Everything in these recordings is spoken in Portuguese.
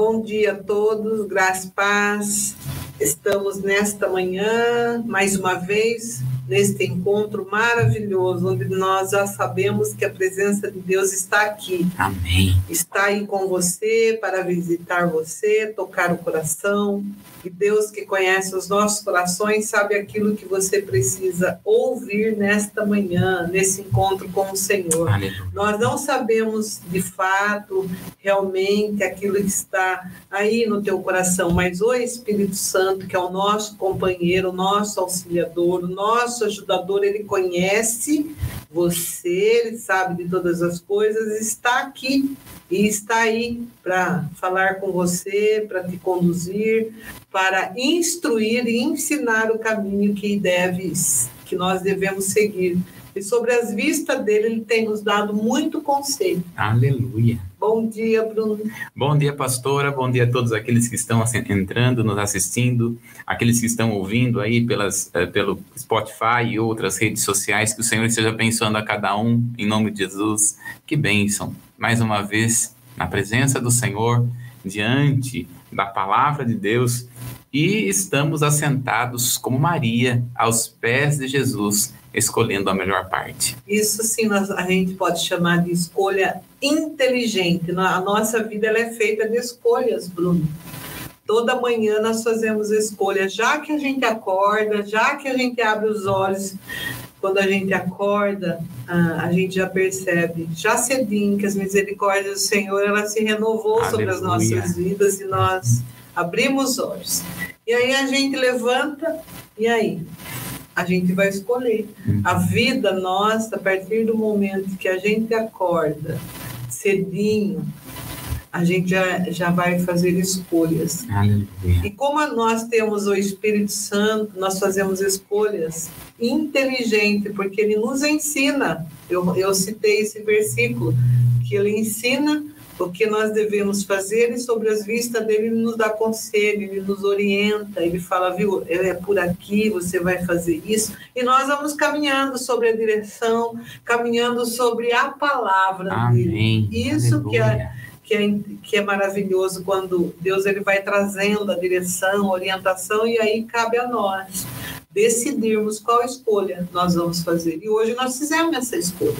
Bom dia a todos, graça e paz. Estamos nesta manhã, mais uma vez, neste encontro maravilhoso, onde nós já sabemos que a presença de Deus está aqui. Amém. Está aí com você para visitar você, tocar o coração. E Deus que conhece os nossos corações sabe aquilo que você precisa ouvir nesta manhã, nesse encontro com o Senhor. Aleluia. Nós não sabemos de fato, realmente, aquilo que está aí no teu coração, mas o Espírito Santo, que é o nosso companheiro, o nosso auxiliador, o nosso ajudador, ele conhece você, sabe de todas as coisas, está aqui e está aí para falar com você, para te conduzir, para instruir e ensinar o caminho que deves, que nós devemos seguir. E sobre as vistas dele, ele tem nos dado muito conselho. Aleluia. Bom dia, Bruno. Bom dia, pastora. Bom dia a todos aqueles que estão entrando, nos assistindo, aqueles que estão ouvindo aí pelas, eh, pelo Spotify e outras redes sociais. Que o Senhor esteja abençoando a cada um, em nome de Jesus. Que bênção. Mais uma vez, na presença do Senhor, diante da palavra de Deus, e estamos assentados como Maria aos pés de Jesus, escolhendo a melhor parte. Isso sim nós, a gente pode chamar de escolha inteligente. A nossa vida ela é feita de escolhas, Bruno. Toda manhã nós fazemos escolhas, já que a gente acorda, já que a gente abre os olhos, quando a gente acorda, a gente já percebe, já cedinho, que as misericórdias do Senhor ela se renovou Aleluia. sobre as nossas vidas e nós abrimos os olhos. E aí a gente levanta, e aí? A gente vai escolher. A uhum. vida nossa, a partir do momento que a gente acorda cedinho, a gente já, já vai fazer escolhas. Aleluia. E como nós temos o Espírito Santo, nós fazemos escolhas inteligentes, porque ele nos ensina. Eu, eu citei esse versículo, que ele ensina o que nós devemos fazer e sobre as vistas dele ele nos dá conselho, ele nos orienta, ele fala, viu, é por aqui, você vai fazer isso. E nós vamos caminhando sobre a direção, caminhando sobre a palavra Amém. dele. Isso que é que é, que é maravilhoso quando Deus ele vai trazendo a direção, a orientação, e aí cabe a nós decidirmos qual escolha nós vamos fazer. E hoje nós fizemos essa escolha.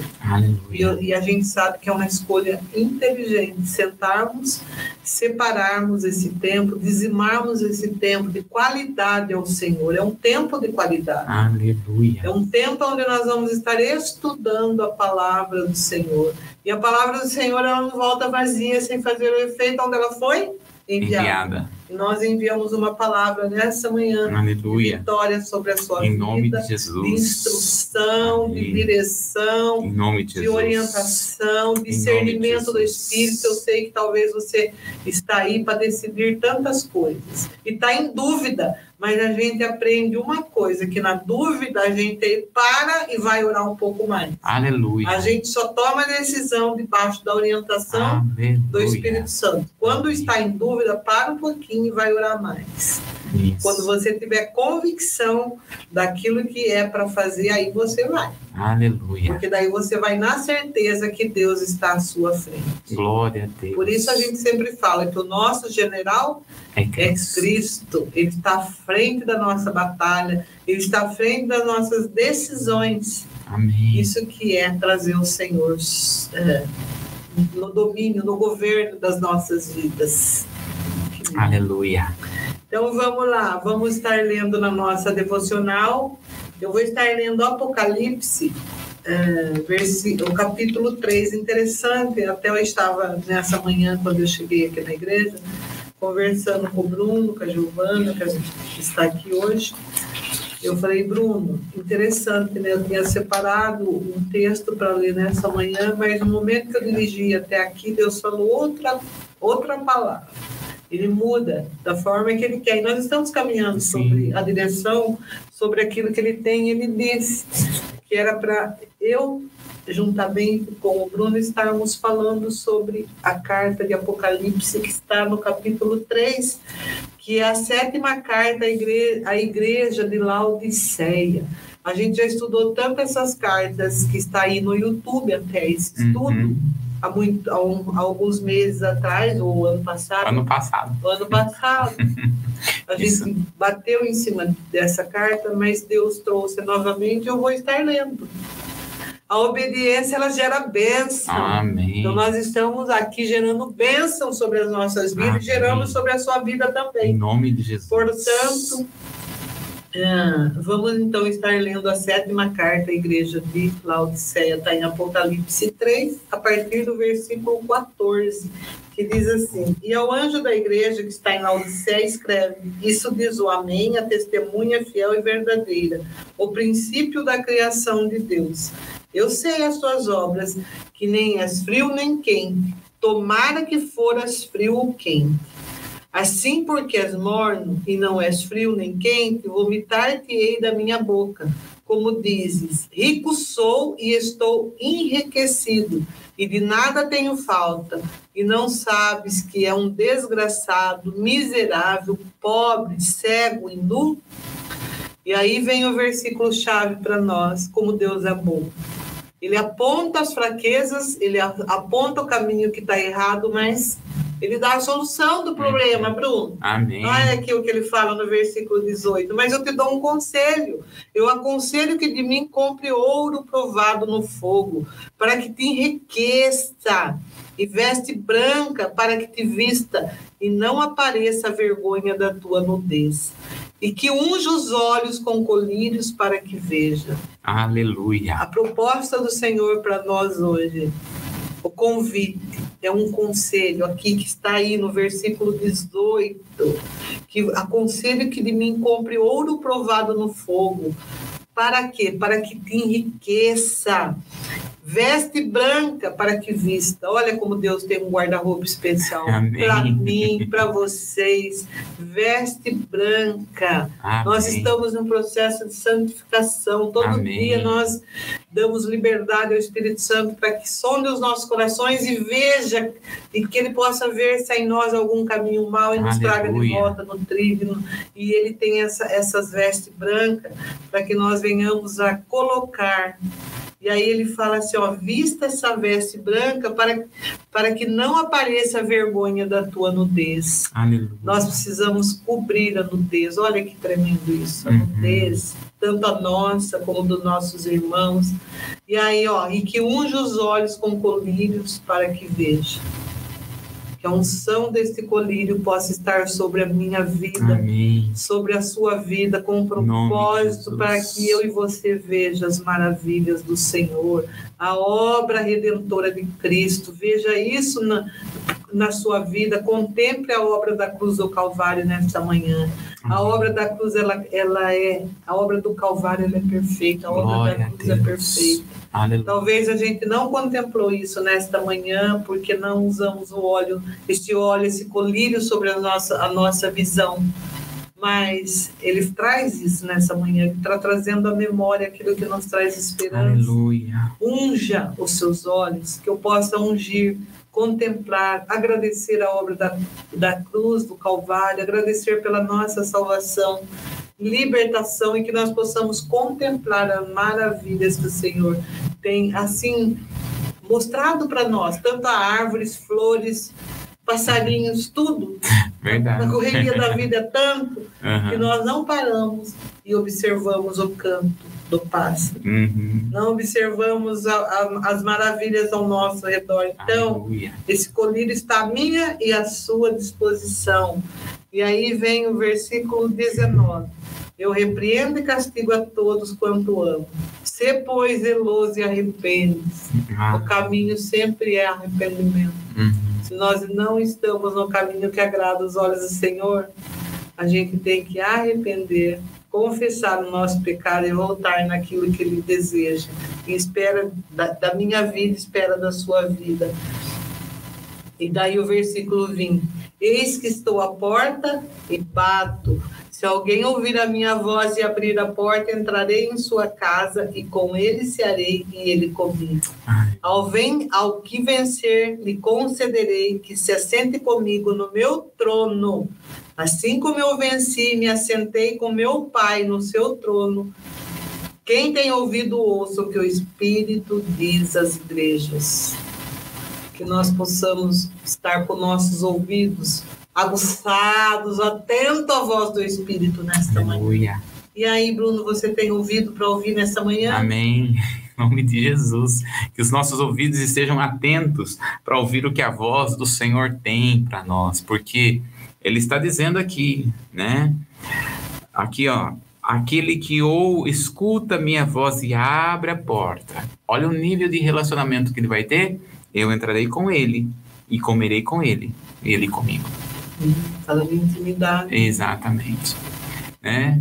E, e a gente sabe que é uma escolha inteligente, sentarmos, separarmos esse tempo, dizimarmos esse tempo de qualidade ao Senhor. É um tempo de qualidade. Aleluia. É um tempo onde nós vamos estar estudando a palavra do Senhor. E a palavra do Senhor ela não volta vazia sem fazer o efeito onde ela foi enviada. enviada. Nós enviamos uma palavra nessa manhã Aleluia. de vitória sobre a sua em vida. nome de Jesus. De instrução, Amém. de direção, em nome de, de orientação, discernimento do Espírito. Eu sei que talvez você está aí para decidir tantas coisas e está em dúvida mas a gente aprende uma coisa, que na dúvida a gente para e vai orar um pouco mais. Aleluia. A gente só toma decisão debaixo da orientação Aleluia. do Espírito Santo. Quando está em dúvida, para um pouquinho e vai orar mais. Isso. Quando você tiver convicção daquilo que é para fazer, aí você vai. Aleluia. Porque daí você vai na certeza que Deus está à sua frente. Glória a Deus. Por isso a gente sempre fala que o nosso general é Cristo. É Cristo. Ele está à frente da nossa batalha, ele está à frente das nossas decisões. Amém. Isso que é trazer o Senhor é, no domínio, no governo das nossas vidas. Aleluia. Então vamos lá, vamos estar lendo na nossa devocional. Eu vou estar lendo Apocalipse, é, o capítulo 3, interessante. Até eu estava nessa manhã, quando eu cheguei aqui na igreja, conversando com o Bruno, com a Giovana, que está aqui hoje. Eu falei, Bruno, interessante, né? Eu tinha separado um texto para ler nessa manhã, mas no momento que eu dirigi até aqui, Deus falou outra, outra palavra ele muda da forma que ele quer. E nós estamos caminhando Sim. sobre a direção, sobre aquilo que ele tem. Ele disse que era para eu, juntamente com o Bruno, estarmos falando sobre a carta de Apocalipse, que está no capítulo 3, que é a sétima carta à igreja, à igreja de Laodiceia. A gente já estudou tanto essas cartas que está aí no YouTube até esse estudo. Uhum há, muito, há, um, há alguns meses atrás, ou ano passado. Ano passado. Ano passado. A Isso. gente bateu em cima dessa carta, mas Deus trouxe novamente, eu vou estar lendo. A obediência, ela gera bênção. Amém. Então, nós estamos aqui gerando bênção sobre as nossas vidas Amém. e geramos sobre a sua vida Em também. nome de Jesus. Portanto, ah, vamos então estar lendo a sétima carta à igreja de Laodiceia, está em Apocalipse 3, a partir do versículo 14, que diz assim: E ao anjo da igreja que está em Laodiceia, escreve: Isso diz o Amém, a testemunha fiel e verdadeira, o princípio da criação de Deus. Eu sei as tuas obras, que nem és frio nem quente, tomara que foras frio ou quente. Assim, porque és morno e não és frio nem quente, vomitar-te-ei da minha boca. Como dizes, rico sou e estou enriquecido, e de nada tenho falta, e não sabes que é um desgraçado, miserável, pobre, cego e nu? E aí vem o versículo chave para nós, como Deus é bom. Ele aponta as fraquezas, ele aponta o caminho que está errado, mas ele dá a solução do problema, Bruno. Amém. Olha aqui o que ele fala no versículo 18. Mas eu te dou um conselho. Eu aconselho que de mim compre ouro provado no fogo, para que te enriqueça, e veste branca para que te vista, e não apareça a vergonha da tua nudez. E que unja os olhos com colírios para que veja. Aleluia. A proposta do Senhor para nós hoje, o convite, é um conselho aqui que está aí no versículo 18, que aconselho que de mim compre ouro provado no fogo. Para quê? Para que te enriqueça. Veste branca para que vista. Olha como Deus tem um guarda-roupa especial para mim, para vocês. Veste branca. Amém. Nós estamos num processo de santificação. Todo Amém. dia nós damos liberdade ao Espírito Santo para que sonde os nossos corações e veja e que ele possa ver se há em nós algum caminho mau e nos traga de Aleluia. volta no trilho. E ele tem essa, essas vestes brancas para que nós venhamos a colocar. E aí ele fala assim, ó, vista essa veste branca para, para que não apareça a vergonha da tua nudez. Aleluia. Nós precisamos cobrir a nudez. Olha que tremendo isso, a Uhum. nudez, tanto a nossa como dos nossos irmãos. E aí, ó, e que unge os olhos com colírios para que veja. Que a unção deste colírio possa estar sobre a minha vida, Amém. sobre a sua vida, com um propósito para que eu e você veja as maravilhas do Senhor, a obra redentora de Cristo. Veja isso na, na sua vida, contemple a obra da cruz do Calvário nesta manhã. A obra da cruz, ela, ela é, a obra do Calvário, ela é perfeita, a obra Glória da cruz é perfeita. Aleluia. Talvez a gente não contemplou isso nesta manhã, porque não usamos o óleo, este óleo, esse colírio sobre a nossa, a nossa visão. Mas ele traz isso nessa manhã, ele está trazendo à memória aquilo que nos traz esperança. Aleluia. Unja os seus olhos, que eu possa ungir, contemplar, agradecer a obra da, da cruz, do Calvário, agradecer pela nossa salvação, libertação e que nós possamos contemplar as maravilhas que o Senhor tem, assim, mostrado para nós, tanto a árvores, flores, passarinhos, tudo. Verdade. Na correria da vida é tanto que Aham. nós não paramos e observamos o canto do pássaro Uhum. não observamos a- a- as maravilhas ao nosso redor. Então, Aleluia. esse colírio está à minha e à sua disposição. E aí vem o versículo 19. Eu repreendo e castigo a todos quanto amo. Se, pois, zeloso e arrepende-se. O Ah, caminho sempre é arrependimento. uhum. Se nós não estamos no caminho que agrada os olhos do Senhor, a gente tem que arrepender, confessar o nosso pecado e voltar naquilo que Ele deseja. E espera da, da minha vida, espera da sua vida. E daí o versículo 20. Eis que estou à porta e bato. Se alguém ouvir a minha voz e abrir a porta, entrarei em sua casa e com ele cearei e ele comigo. Ao, ven, ao que vencer, lhe concederei que se assente comigo no meu trono. Assim como eu venci e me assentei com meu Pai no seu trono. Quem tem ouvido, ouça o que o Espírito diz às igrejas. que nós possamos estar com nossos ouvidos aguçados, atentos à voz do Espírito nesta Aleluia. manhã. E aí, Bruno, você tem ouvido para ouvir nessa manhã? Amém. Em nome de Jesus, que os nossos ouvidos estejam atentos para ouvir o que a voz do Senhor tem para nós, porque ele está dizendo aqui, né? Aqui, ó, aquele que ou escuta minha voz e abre a porta. Olha o nível de relacionamento que ele vai ter. Eu entrarei com ele e comerei com ele, ele comigo. Fala de intimidade. Exatamente. Né?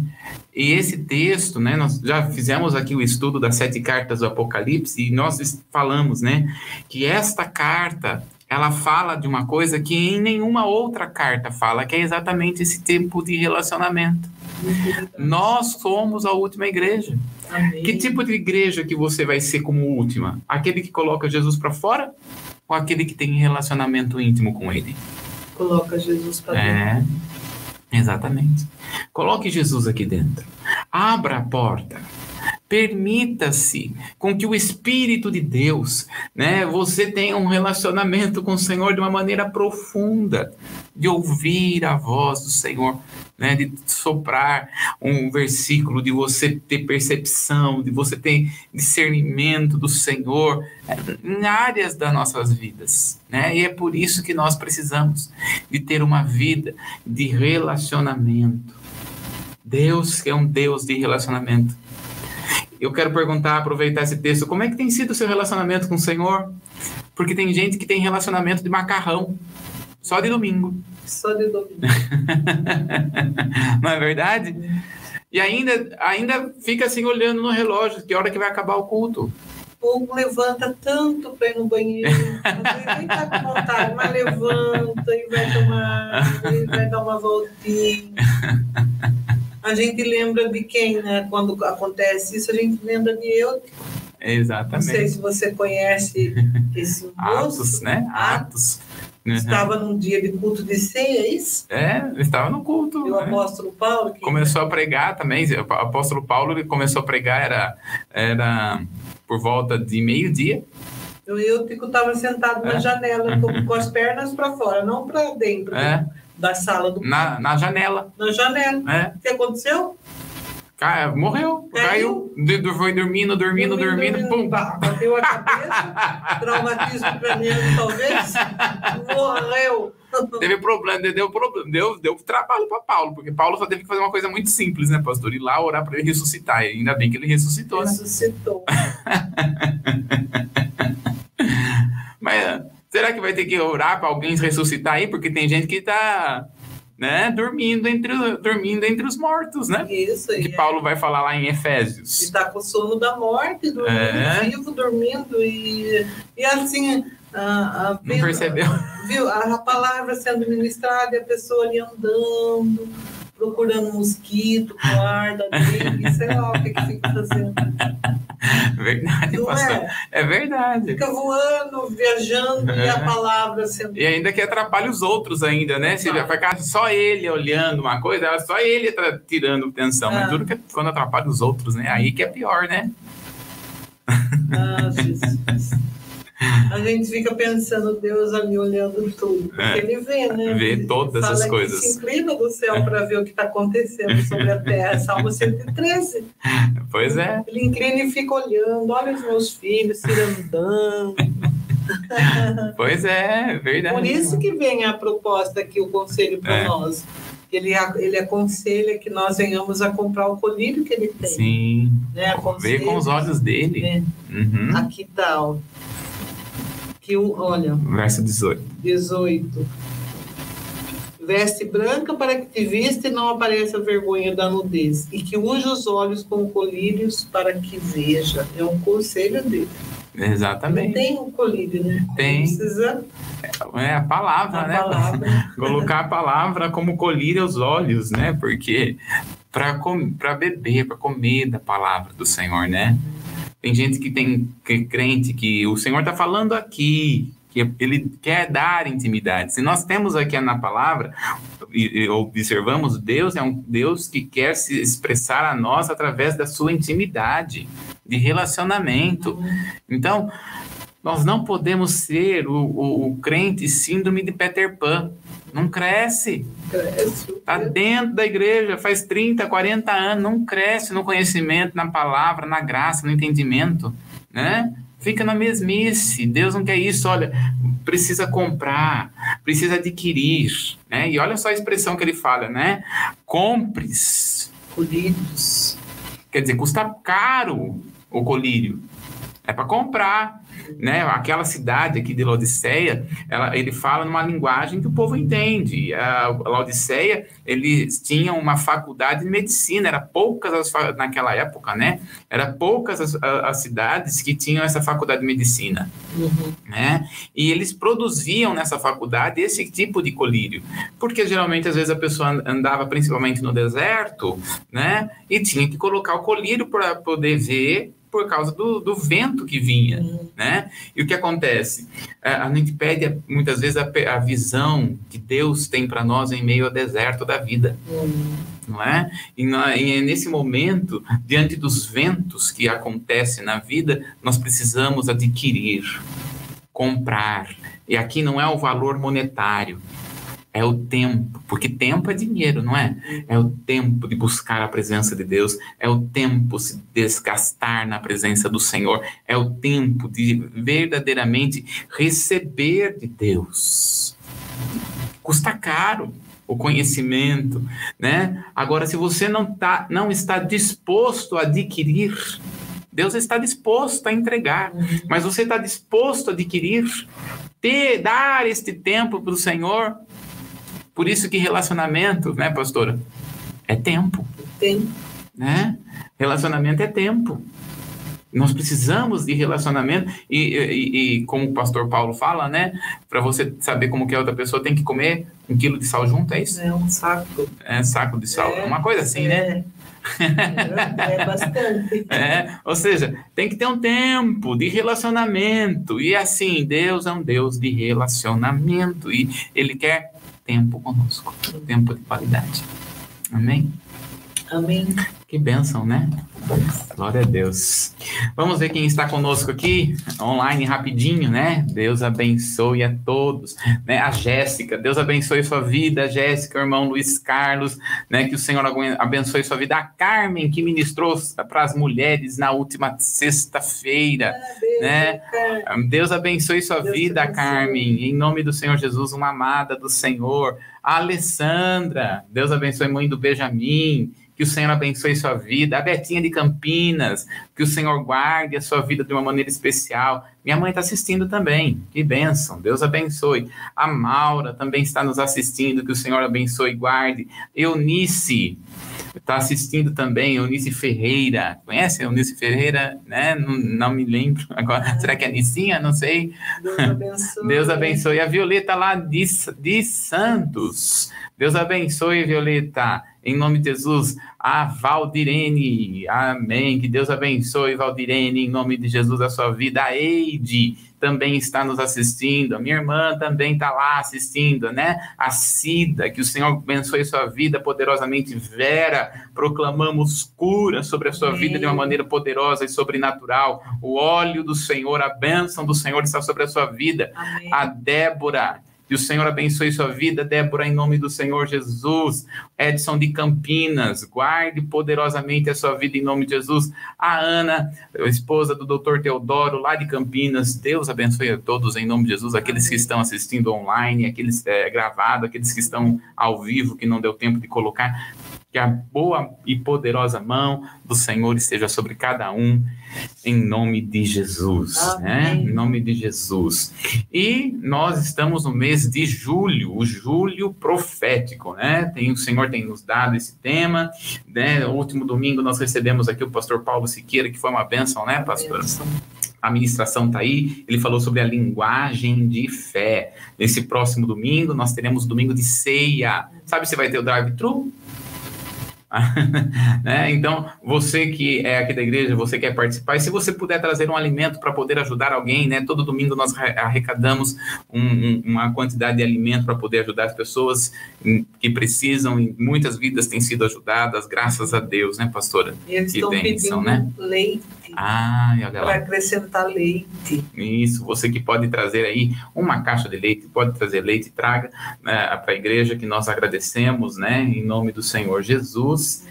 E esse texto, né, nós já fizemos aqui o estudo das sete cartas do Apocalipse e nós falamos, né, que esta carta ela fala de uma coisa que em nenhuma outra carta fala, que é exatamente esse tipo de relacionamento. Nós somos a última igreja. Amém. Que tipo de igreja que você vai ser como última? Aquele que coloca Jesus para fora ou aquele que tem relacionamento íntimo com ele? Coloca Jesus para dentro. É, exatamente. Coloque Jesus aqui dentro. Abra a porta. Permita-se com que o Espírito de Deus, né, você tenha um relacionamento com o Senhor de uma maneira profunda, de ouvir a voz do Senhor, né, de soprar um versículo, de você ter percepção, de você ter discernimento do Senhor né, em áreas das nossas vidas, né? E é por isso que nós precisamos de ter uma vida de relacionamento. Deus é um Deus de relacionamento. Eu quero perguntar, aproveitar esse texto, como é que tem sido o seu relacionamento com o Senhor? Porque tem gente que tem relacionamento de macarrão, só de domingo. Só de domingo. Não é verdade? E ainda, ainda fica assim olhando no relógio, que hora que vai acabar o culto. O povo levanta tanto para ir no banheiro, nem tá com vontade, mas levanta e vai tomar, e vai dar uma voltinha. A gente lembra de quem, né? Quando acontece isso, a gente lembra de eu. Não sei Exatamente. se você conhece esse Atos, moço. né? Atos. Uhum. Estava num dia de culto de ceia, é isso? É, estava no culto. E o né? apóstolo Paulo, que Começou a pregar também. O apóstolo Paulo ele começou a pregar, era, era por volta de meio-dia. o Eutico estava sentado na É. janela com, com as pernas para fora, não para dentro É. da sala do Na, na janela. na janela. É. O que aconteceu? Ca- morreu, caiu, Caiu. foi dormindo, dormindo, dormindo, pum. Bah, Bateu a cabeça, traumatismo craniano talvez, morreu. Teve problema, deu problema, deu, deu trabalho para Paulo, porque Paulo só teve que fazer uma coisa muito simples, né, pastor? Ir lá orar para ele ressuscitar. E ainda bem que ele ressuscitou, né? Ressuscitou. Mas eh, será que vai ter que orar para alguém ressuscitar aí? Porque tem gente que tá, né, dormindo entre, dormindo entre os mortos, né? Isso, Que e Paulo vai falar lá em Efésios. está com o sono da morte, dormindo, É. vivo, dormindo, e, e assim. A, a, Não percebeu? Viu? A, a palavra sendo ministrada e a pessoa ali andando, procurando mosquito, com ar da dengue, sei lá o que, que fica fazendo. Verdade, Não pastor. é? É verdade. Fica voando, viajando e a palavra sendo. E ainda que atrapalha os outros ainda, né? Se Tá. vai ficar só ele olhando uma coisa, só ele tra- tirando atenção. Mas Ah. tudo que é quando atrapalha os outros, né? Aí que é pior, né? Ah, Jesus. A gente fica pensando, Deus ali olhando tudo, porque É. ele vê, né? Vê Ele todas fala as que coisas. se inclina do céu para ver o que está acontecendo sobre a terra. Salmo 113. Pois é. Ele inclina e fica olhando, olha os meus filhos se andando. Pois é, verdade. Por isso que vem a proposta aqui, o conselho para É. nós. Ele, ele aconselha que nós venhamos a comprar o colírio que ele tem. Sim. Né? Vê com os olhos dele. né? Uhum. Aqui tá, ó. Que o, olha, Verso 18. 18. Veste branca para que te vista e não apareça a vergonha da nudez, e que use os olhos como colírios para que veja. É um conselho dele. Não Exatamente. tem um colírio, né? Tem. Precisa É a palavra, a né? palavra. Colocar a palavra como colírio aos olhos, né? Porque para beber, para comer da palavra do Senhor, né? Tem gente que tem que crente que o Senhor está falando aqui, que ele quer dar intimidade. Se nós temos aqui na palavra e, e observamos, Deus é um Deus que quer se expressar a nós através da sua intimidade, de relacionamento. Então, Nós não podemos ser o, o, o crente síndrome de Peter Pan. Não cresce. Cresce. Está dentro da igreja, faz 30, 40 anos, não cresce no conhecimento, na palavra, na graça, no entendimento, né? Fica na mesmice. Deus não quer isso. Olha, precisa comprar, precisa adquirir, né? E olha só a expressão que ele fala, né? Compres. Colírios. Quer dizer, custa caro o colírio. É para comprar né? Aquela cidade aqui de Laodiceia, ela, ele fala numa linguagem que o povo entende. A Laodiceia, eles tinham uma faculdade de medicina, era poucas as, naquela época, né? Era poucas as, as cidades que tinham essa faculdade de medicina, uhum. né? E eles produziam nessa faculdade esse tipo de colírio, porque geralmente às vezes a pessoa andava principalmente no deserto, né? E tinha que colocar o colírio para poder ver por causa do, do vento que vinha, uhum. né? E o que acontece? A, gente pede muitas vezes a, a visão que Deus tem para nós em meio ao deserto da vida, uhum. não é? E, e nesse momento, diante dos ventos que acontecem na vida, nós precisamos adquirir, comprar. E aqui não é o valor monetário, é o tempo, porque tempo é dinheiro, não é? É o tempo de buscar a presença de Deus, é o tempo se desgastar na presença do Senhor, é o tempo de verdadeiramente receber de Deus. Custa caro o conhecimento, né? Agora, se você não, tá, não está disposto a adquirir, Deus está disposto a entregar, mas você está disposto a adquirir, ter, dar este tempo para o Senhor, por isso que relacionamento, né, pastora? É tempo. Tempo. Né? Relacionamento é tempo. Nós precisamos de relacionamento e, e, e como o pastor Paulo fala, né? Para você saber como que a outra pessoa tem que comer um quilo de sal junto, é isso? É um saco. É saco de sal, é, uma coisa assim, né? é. né? É bastante. É, ou seja, tem que ter um tempo de relacionamento. E assim, Deus é um Deus de relacionamento. E Ele quer tempo conosco, tempo de qualidade. Amém? Amém. Que bênção, né? Glória a Deus. Vamos ver quem está conosco aqui, online, rapidinho, né? Deus abençoe a todos. Né? A Jéssica, Deus abençoe sua vida. Jéssica, irmão Luiz Carlos, né? Que o Senhor abençoe sua vida. A Carmen, que ministrou para as mulheres na última sexta-feira, né? Deus abençoe sua Deus vida, abençoe. Carmen. Em nome do Senhor Jesus, uma amada do Senhor. A Alessandra, Deus abençoe mãe do Benjamin que o Senhor abençoe sua vida. A Betinha de Campinas, que o Senhor guarde a sua vida de uma maneira especial. Minha mãe está assistindo também, que bênção, Deus abençoe. A Maura também está nos assistindo, que o Senhor abençoe e guarde. Eunice, está assistindo também, Eunice Ferreira. Conhece Eunice Ferreira? Né? Não, não me lembro agora. Será que é Nicinha? Não sei. Deus abençoe. Deus abençoe. A Violeta lá de, de Santos. Deus abençoe, Violeta. Em nome de Jesus, a Valdirene. Amém. Que Deus abençoe, Valdirene, em nome de Jesus, a sua vida. A Eide também está nos assistindo. A minha irmã também está lá assistindo, né? A Cida, que o Senhor abençoe sua vida poderosamente. Vera, proclamamos cura sobre a sua Amém. vida de uma maneira poderosa e sobrenatural. O óleo do Senhor, a bênção do Senhor está sobre a sua vida. Amém. A Débora, que o Senhor abençoe sua vida, Débora, em nome do Senhor Jesus. Edson de Campinas, guarde poderosamente a sua vida em nome de Jesus. A Ana, esposa do doutor Teodoro, lá de Campinas. Deus abençoe a todos em nome de Jesus, aqueles que estão assistindo online, aqueles é, gravados, aqueles que estão ao vivo, que não deu tempo de colocar. Que a boa e poderosa mão do Senhor esteja sobre cada um, em nome de Jesus. Né? Em nome de Jesus. E nós estamos no mês de julho, o julho profético, né? Tem, o Senhor tem nos dado esse tema. Né? No último domingo nós recebemos aqui o pastor Paulo Siqueira, que foi uma bênção, né, pastor? a ministração está aí, ele falou sobre a linguagem de fé. Nesse próximo domingo, nós teremos domingo de ceia. Sabe se vai ter o drive-thru? né? Então, você que é aqui da igreja, você quer participar, e se você puder trazer um alimento para poder ajudar alguém, né? Todo domingo nós arrecadamos um, um, uma quantidade de alimento para poder ajudar as pessoas que precisam, e muitas vidas têm sido ajudadas, graças a Deus, né, pastora? E eles que estão bênção, pedindo né? leite. Ah, olha Para acrescentar leite. Isso, você que pode trazer aí uma caixa de leite, pode trazer leite, traga né, para a igreja que nós agradecemos, né? Em nome do Senhor Jesus.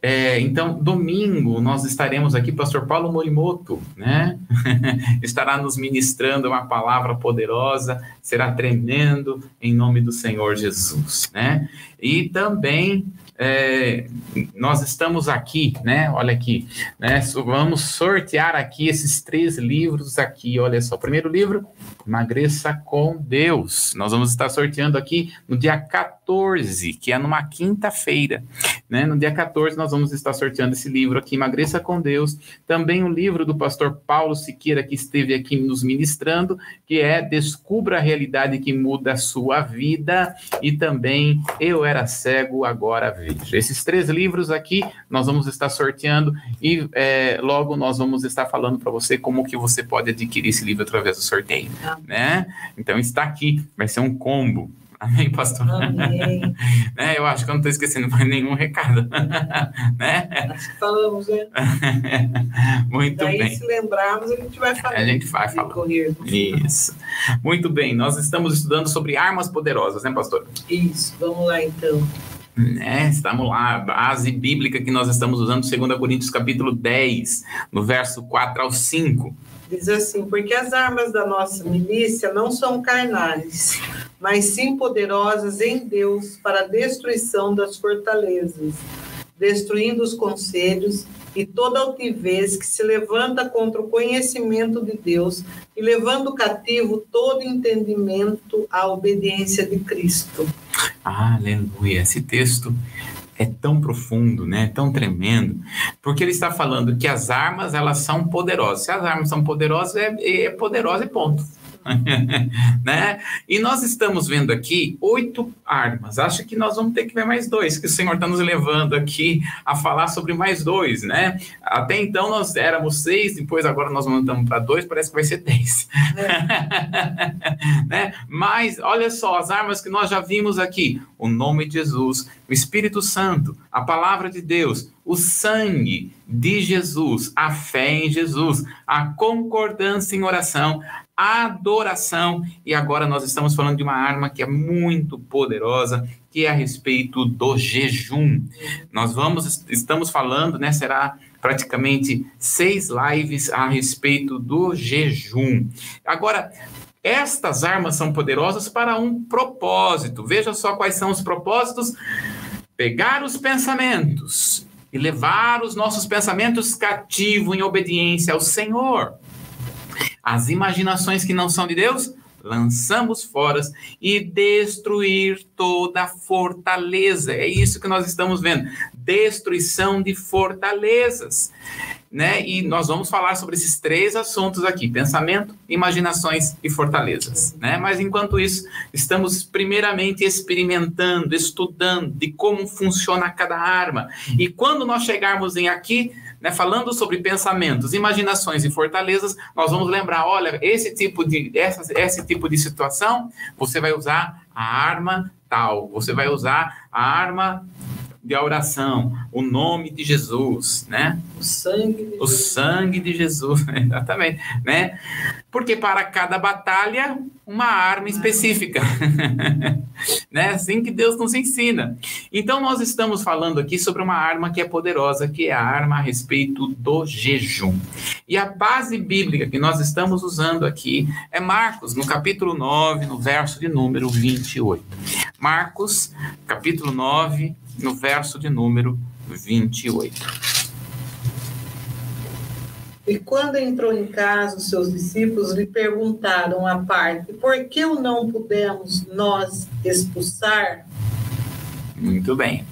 É, então, domingo, nós estaremos aqui, pastor Paulo Morimoto, né? Estará nos ministrando uma palavra poderosa, será tremendo em nome do Senhor Jesus, né? E também é, nós estamos aqui, né? Olha aqui, né? Vamos sortear aqui esses três livros aqui. Olha só, primeiro livro, Emagreça com Deus. Nós vamos estar sorteando aqui no dia 14, que é numa quinta-feira. Né? No dia 14, nós vamos estar sorteando esse livro aqui, Emagreça com Deus. Também o livro do pastor Paulo Siqueira, que esteve aqui nos ministrando, que é Descubra a Realidade que Muda a Sua Vida. E também Eu Era Cego, Agora Vejo. Esses três livros aqui nós vamos estar sorteando e é, logo nós vamos estar falando para você como que você pode adquirir esse livro através do sorteio né? Então está aqui, vai ser um combo. Amém, pastor? Amém. né? Eu acho que eu não estou esquecendo mais nenhum recado. né? Acho que falamos, né? Muito Daí, bem. se lembrarmos, a gente vai falar. A gente vai falar. Isso. Muito bem. Nós estamos estudando sobre armas poderosas, né, pastor? Isso. Vamos lá, então. Né? Estamos lá, a base bíblica que nós estamos usando, 2 Coríntios capítulo 10, no verso 4 ao 5. Diz assim: Porque as armas da nossa milícia não são carnais, mas sim poderosas em Deus para a destruição das fortalezas, destruindo os conselhos e toda altivez que se levanta contra o conhecimento de Deus e levando cativo todo entendimento à obediência de Cristo. Aleluia. Esse texto é tão profundo, né? Tão tremendo, porque ele está falando que as armas elas são poderosas. Se as armas são poderosas, é, é poderosa e ponto. né? E nós estamos vendo aqui oito armas. Acho que nós vamos ter que ver mais dois, que o Senhor está nos levando aqui a falar sobre mais dois, né? Até então nós éramos seis, depois agora nós montamos para dois, parece que vai ser dez. É. né? Mas olha só, as armas que nós já vimos aqui: o nome de Jesus, o Espírito Santo, a palavra de Deus, o sangue de Jesus, a fé em Jesus, a concordância em oração, adoração. E agora nós estamos falando de uma arma que é muito poderosa, que é a respeito do jejum. Nós vamos, estamos falando, né? Será praticamente seis lives a respeito do jejum. Agora, estas armas são poderosas para um propósito. Veja só quais são os propósitos: pegar os pensamentos e levar os nossos pensamentos cativos em obediência ao Senhor. As imaginações que não são de Deus, lançamos fora e destruir toda fortaleza. É isso que nós estamos vendo. Destruição de fortalezas. Né? E nós vamos falar sobre esses três assuntos aqui: pensamento, imaginações e fortalezas. Né? Mas enquanto isso, estamos primeiramente experimentando, estudando de como funciona cada arma. E quando nós chegarmos em aqui, né, falando sobre pensamentos, imaginações e fortalezas, nós vamos lembrar, olha, esse tipo de essa, esse tipo de situação, você vai usar a arma tal, você vai usar a arma de oração, o nome de Jesus, né? O sangue de o Jesus. sangue de Jesus, exatamente, né? Porque para cada batalha, uma arma específica, né? Assim que Deus nos ensina. Então nós estamos falando aqui sobre uma arma que é poderosa, que é a arma a respeito do jejum. E a base bíblica que nós estamos usando aqui é Marcos, no capítulo 9, no verso de número 28. Marcos, capítulo 9, no verso de número 28. E quando entrou em casa, os seus discípulos lhe perguntaram à parte: por que o não pudemos nós expulsar? Muito bem,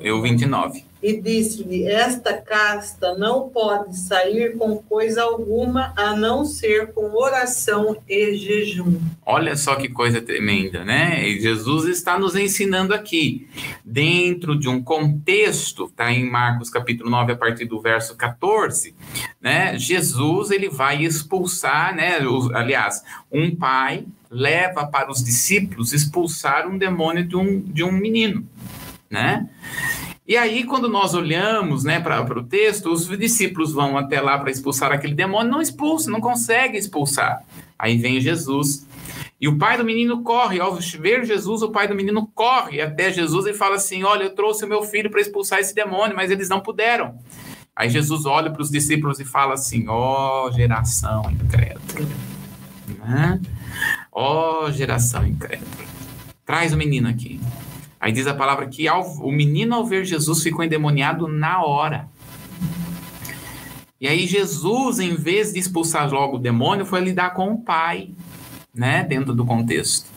é o 29 e disse-lhe: Esta casta não pode sair com coisa alguma a não ser com oração e jejum. Olha só que coisa tremenda, né? E Jesus está nos ensinando aqui, dentro de um contexto, está em Marcos capítulo 9, a partir do verso 14, né? Jesus ele vai expulsar, né? Aliás, um pai leva para os discípulos expulsar um demônio de um, de um menino, né? E aí, quando nós olhamos né, para o texto, os discípulos vão até lá para expulsar aquele demônio, não expulsam, não conseguem expulsar. Aí vem Jesus. E o pai do menino corre, ao ver Jesus, o pai do menino corre até Jesus e fala assim: Olha, eu trouxe o meu filho para expulsar esse demônio, mas eles não puderam. Aí Jesus olha para os discípulos e fala assim: Ó oh, geração incrédula, né? ó oh, geração incrédula, traz o menino aqui. Aí diz a palavra que ao, o menino, ao ver Jesus, ficou endemoniado na hora. E aí Jesus, em vez de expulsar logo o demônio, foi lidar com o pai, né, dentro do contexto.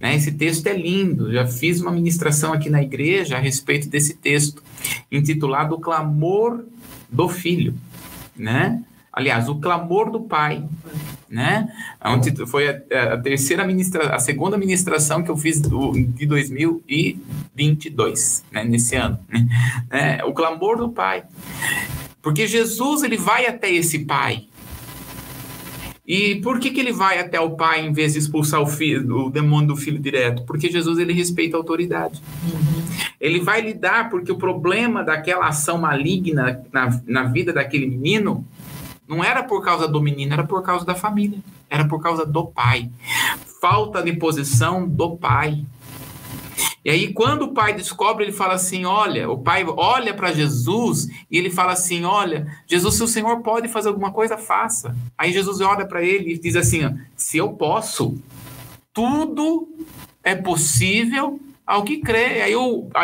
Né, esse texto é lindo. Já fiz uma ministração aqui na igreja a respeito desse texto, intitulado O Clamor do Filho, né? Aliás, o clamor do Pai, né? Onde foi a, a, terceira ministra, a segunda ministração que eu fiz do, de 2022, né? Nesse ano, né? É, o clamor do Pai, porque Jesus ele vai até esse Pai. E por que, que ele vai até o Pai em vez de expulsar o filho, o demônio do filho direto? Porque Jesus ele respeita a autoridade. Uhum. Ele vai lidar porque o problema daquela ação maligna na, na vida daquele menino não era por causa do menino, era por causa da família. Era por causa do pai. Falta de posição do pai. E aí, quando o pai descobre, ele fala assim: Olha, o pai olha para Jesus e ele fala assim: Olha, Jesus, se o Senhor pode fazer alguma coisa, faça. Aí Jesus olha para ele e diz assim: Se eu posso, tudo é possível ao que crê. Aí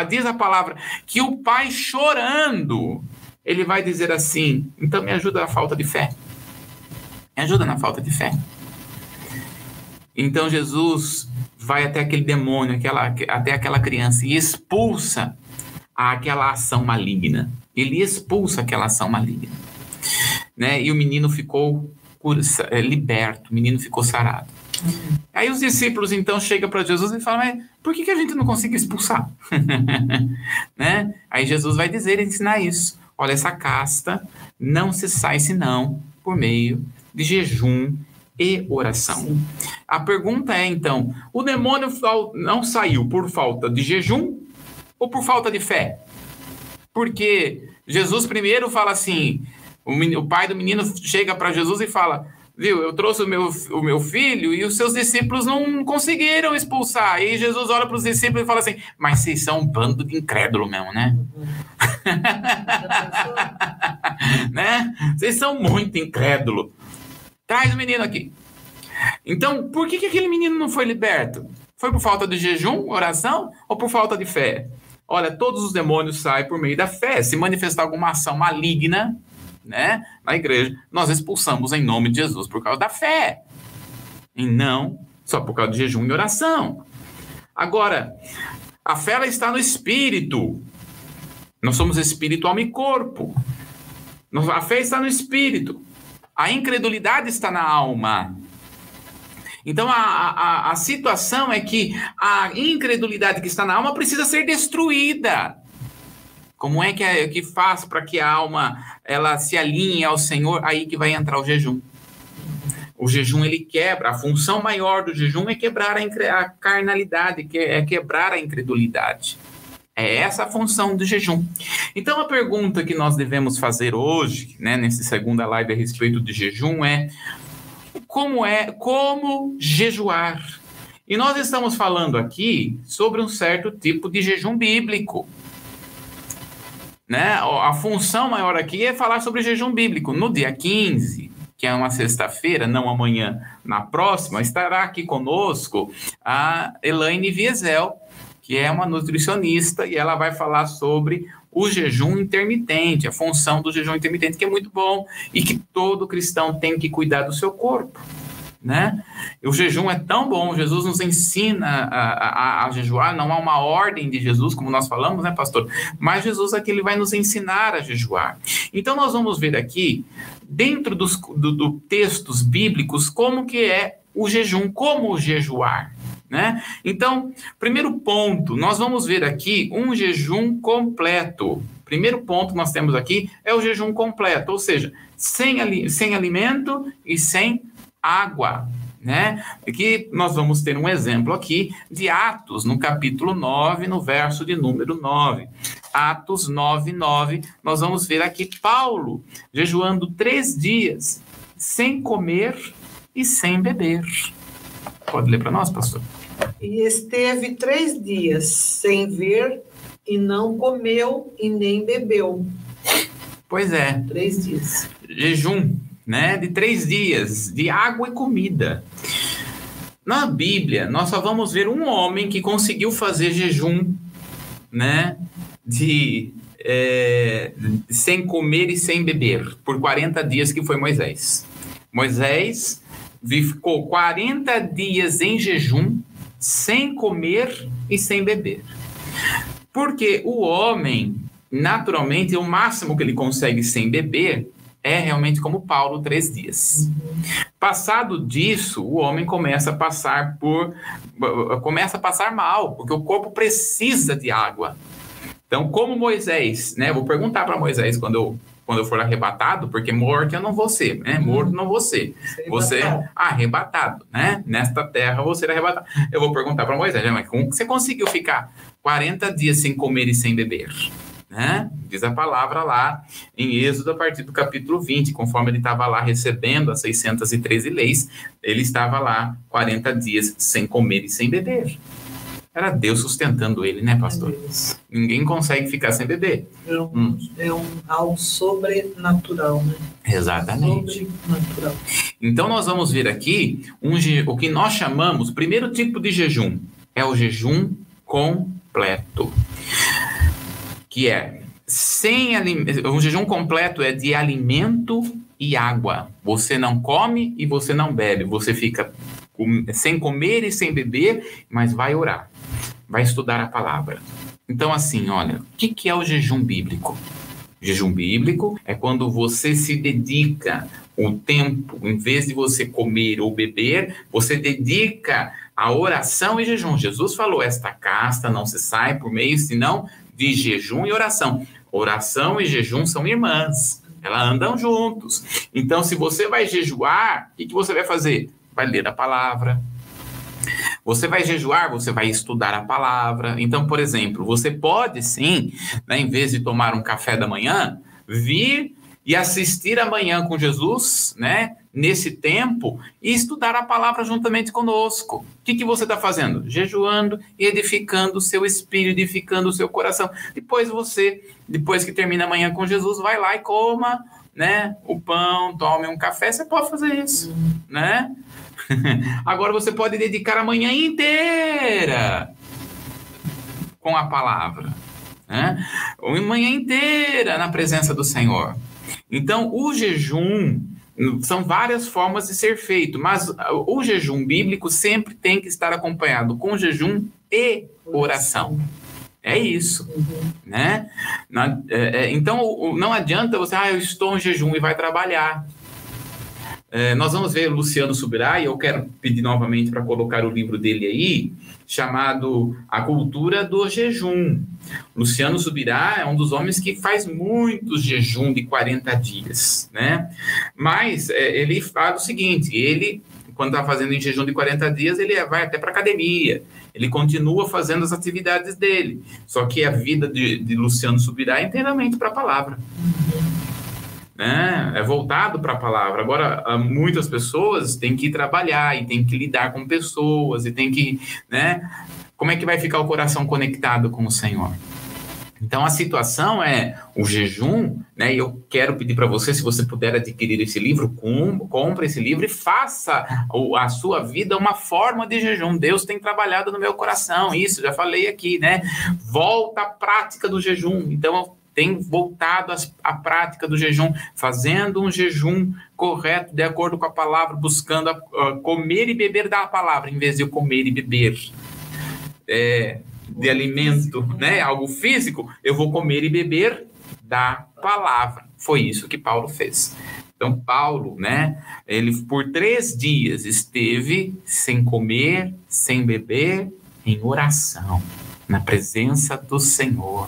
diz a palavra que o pai chorando ele vai dizer assim: então me ajuda na falta de fé. Me ajuda na falta de fé. Então Jesus vai até aquele demônio, aquela, até aquela criança e expulsa aquela ação maligna. Ele expulsa aquela ação maligna. Né? E o menino ficou é, liberto, o menino ficou sarado. Uhum. Aí os discípulos então chegam para Jesus e falam: Mas por que, que a gente não consegue expulsar? né? Aí Jesus vai dizer, ensinar isso. Olha, essa casta não se sai senão por meio de jejum e oração. Sim. A pergunta é então: o demônio não saiu por falta de jejum ou por falta de fé? Porque Jesus primeiro fala assim: o, menino, o pai do menino chega para Jesus e fala: viu, eu trouxe o meu, o meu filho e os seus discípulos não conseguiram expulsar. Aí Jesus olha para os discípulos e fala assim: Mas vocês são um bando de incrédulo mesmo, né? né? Vocês são muito incrédulo. Traz o menino aqui. Então, por que, que aquele menino não foi liberto? Foi por falta de jejum, oração ou por falta de fé? Olha, todos os demônios saem por meio da fé. Se manifestar alguma ação maligna, né, na igreja, nós expulsamos em nome de Jesus por causa da fé. E não só por causa de jejum e oração. Agora, a fé ela está no espírito. Nós somos espírito, alma e corpo. A fé está no espírito. A incredulidade está na alma. Então a, a, a situação é que a incredulidade que está na alma precisa ser destruída. Como é que, é, que faz para que a alma ela se alinhe ao Senhor? Aí que vai entrar o jejum. O jejum ele quebra. A função maior do jejum é quebrar a, a carnalidade, que é quebrar a incredulidade. É essa a função do jejum. Então a pergunta que nós devemos fazer hoje, né, nessa segunda live a respeito de jejum é como é como jejuar? E nós estamos falando aqui sobre um certo tipo de jejum bíblico. Né? A função maior aqui é falar sobre jejum bíblico. No dia 15, que é uma sexta-feira, não amanhã, na próxima, estará aqui conosco a Elaine Viesel, que é uma nutricionista, e ela vai falar sobre o jejum intermitente, a função do jejum intermitente, que é muito bom e que todo cristão tem que cuidar do seu corpo né? O jejum é tão bom, Jesus nos ensina a, a, a, jejuar, não há uma ordem de Jesus, como nós falamos, né, pastor? Mas Jesus aqui ele vai nos ensinar a jejuar. Então nós vamos ver aqui, dentro dos do, do textos bíblicos, como que é o jejum, como jejuar. Né? Então, primeiro ponto, nós vamos ver aqui um jejum completo. Primeiro ponto que nós temos aqui é o jejum completo, ou seja, sem, sem alimento e sem água. né? Que nós vamos ter um exemplo aqui de Atos, no capítulo 9, no verso de número 9. Atos 9, 9, nós vamos ver aqui Paulo jejuando três dias, sem comer e sem beber. Pode ler para nós, pastor? E esteve três dias sem ver e não comeu e nem bebeu. Pois é. Três dias. Jejum, né? De três dias, de água e comida. Na Bíblia, nós só vamos ver um homem que conseguiu fazer jejum, né? De é, sem comer e sem beber por 40 dias, que foi Moisés. Moisés ficou 40 dias em jejum, sem comer e sem beber. Porque o homem, naturalmente, o máximo que ele consegue sem beber é realmente como Paulo, três dias. Passado disso, o homem começa a passar por. começa a passar mal, porque o corpo precisa de água. Então, como Moisés, né? Vou perguntar para Moisés quando eu, quando eu for arrebatado, porque morto eu não vou ser, né? Morto não vou ser. Você arrebatado, né? Nesta terra você ser arrebatado. Eu vou perguntar para Moisés, mas como você conseguiu ficar 40 dias sem comer e sem beber? Né? Diz a palavra lá em Êxodo, a partir do capítulo 20, conforme ele estava lá recebendo as 613 leis, ele estava lá 40 dias sem comer e sem beber. Era Deus sustentando ele, né, pastor? É Ninguém consegue ficar sem beber. É, um, hum. é um, algo sobrenatural, né? Exatamente. Sobrenatural. Então, nós vamos ver aqui um, o que nós chamamos, o primeiro tipo de jejum, é o jejum completo. Que é sem um jejum completo é de alimento e água. Você não come e você não bebe. Você fica sem comer e sem beber, mas vai orar vai estudar a palavra. Então, assim, olha, o que, que é o jejum bíblico? Jejum bíblico é quando você se dedica o tempo, em vez de você comer ou beber, você dedica a oração e jejum. Jesus falou: esta casta não se sai por meio senão de jejum e oração. Oração e jejum são irmãs, elas andam juntos. Então, se você vai jejuar, o que, que você vai fazer? Vai ler a palavra, você vai jejuar, você vai estudar a palavra. Então, por exemplo, você pode sim, né, em vez de tomar um café da manhã, vir e assistir amanhã com Jesus, né? Nesse tempo e estudar a palavra juntamente conosco. O que, que você está fazendo? Jejuando e edificando o seu espírito, edificando o seu coração. Depois você, depois que termina amanhã com Jesus, vai lá e coma, né? O pão, tome um café. Você pode fazer isso, né? Agora você pode dedicar a manhã inteira com a palavra, né? Uma manhã inteira na presença do Senhor. Então, o jejum são várias formas de ser feito, mas o jejum bíblico sempre tem que estar acompanhado com jejum e oração. É isso, né? É, é, então, não adianta você, ah, eu estou em jejum e vai trabalhar. É, nós vamos ver Luciano Subirá, e eu quero pedir novamente para colocar o livro dele aí, chamado A Cultura do Jejum. Luciano Subirá é um dos homens que faz muitos jejum de 40 dias, né? Mas é, ele fala o seguinte, ele, quando está fazendo em jejum de 40 dias, ele vai até para academia, ele continua fazendo as atividades dele, só que a vida de, de Luciano Subirá é inteiramente para a palavra né? É voltado para a palavra. Agora, muitas pessoas têm que trabalhar e têm que lidar com pessoas e têm que, né? Como é que vai ficar o coração conectado com o Senhor? Então a situação é o jejum, né? E eu quero pedir para você, se você puder adquirir esse livro, com, compre esse livro e faça a sua vida uma forma de jejum. Deus tem trabalhado no meu coração, isso já falei aqui, né? Volta à prática do jejum. Então tem voltado à prática do jejum, fazendo um jejum correto, de acordo com a palavra, buscando a, a comer e beber da palavra, em vez de comer e beber é, de alimento, né, algo físico, eu vou comer e beber da palavra. Foi isso que Paulo fez. Então, Paulo, né, ele por três dias esteve sem comer, sem beber, em oração, na presença do Senhor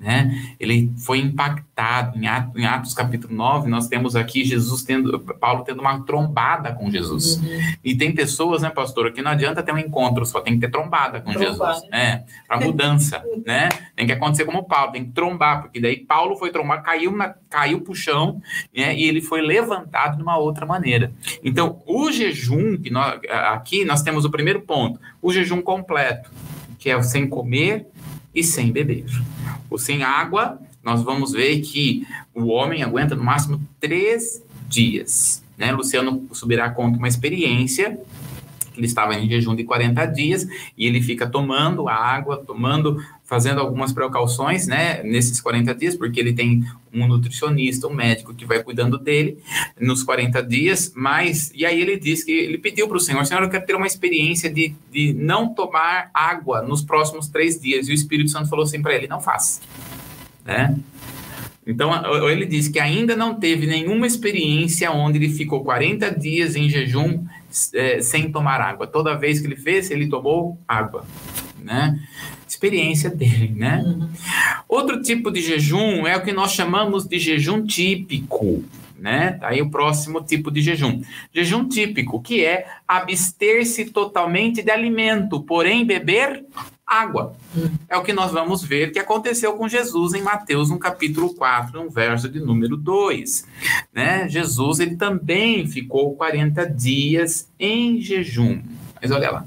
né? Ele foi impactado. Em Atos, em Atos, capítulo 9, nós temos aqui Jesus tendo, Paulo tendo uma trombada com Jesus. Uhum. E tem pessoas, né, pastor, que não adianta ter um encontro, só tem que ter trombada com trombar, Jesus. Né? É, para mudança, né? Tem que acontecer como Paulo, tem que trombar, porque daí Paulo foi trombar, caiu, na, caiu pro chão, né? E ele foi levantado de uma outra maneira. Então, o jejum, que nós, aqui nós temos o primeiro ponto, o jejum completo, que é o sem comer e sem beber. O sem água, nós vamos ver que o homem aguenta no máximo três dias. Né? Luciano subirá conta uma experiência ele estava em jejum de 40 dias e ele fica tomando água, tomando, fazendo algumas precauções, né, nesses 40 dias, porque ele tem um nutricionista, um médico que vai cuidando dele nos 40 dias, mas, e aí ele disse que ele pediu para o Senhor, Senhor, eu quero ter uma experiência de, de não tomar água nos próximos três dias, e o Espírito Santo falou assim para ele, não faça, né, então, ele disse que ainda não teve nenhuma experiência onde ele ficou 40 dias em jejum é, sem tomar água. Toda vez que ele fez, ele tomou água, né? Experiência dele, né? Uhum. Outro tipo de jejum é o que nós chamamos de jejum típico, né? Aí o próximo tipo de jejum. Jejum típico, que é abster-se totalmente de alimento, porém beber água. É o que nós vamos ver que aconteceu com Jesus em Mateus, no capítulo 4, no verso de número 2. Né? Jesus ele também ficou 40 dias em jejum. Mas olha lá.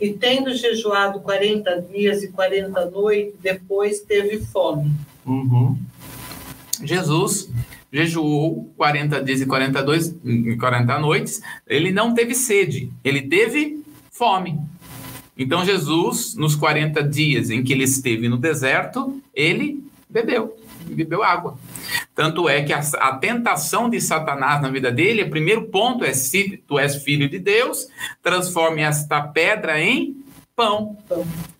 E tendo jejuado 40 dias e 40 noites, depois teve fome. Uhum. Jesus jejuou 40 dias e 42, 40 noites, ele não teve sede, ele teve fome. Então Jesus, nos 40 dias em que ele esteve no deserto, ele bebeu, bebeu água. Tanto é que a, a, tentação de Satanás na vida dele, o primeiro ponto é: se tu és filho de Deus, transforme esta pedra em pão.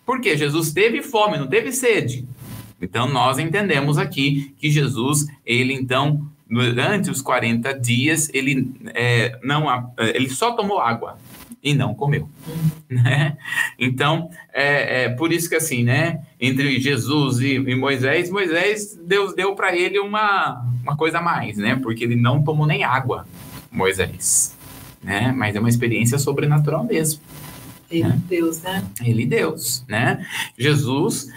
Porque Jesus teve fome, não teve sede. Então nós entendemos aqui que Jesus, ele então, durante os 40 dias, ele, é, não, ele só tomou água e não comeu. Né? Então, é, é, por isso que assim, né? Entre Jesus e, e Moisés, Moisés, Deus deu para ele uma, uma coisa a mais, né? Porque ele não tomou nem água, Moisés. Né? Mas é uma experiência sobrenatural mesmo. Ele né? Deus, né? Ele Deus, né? Jesus,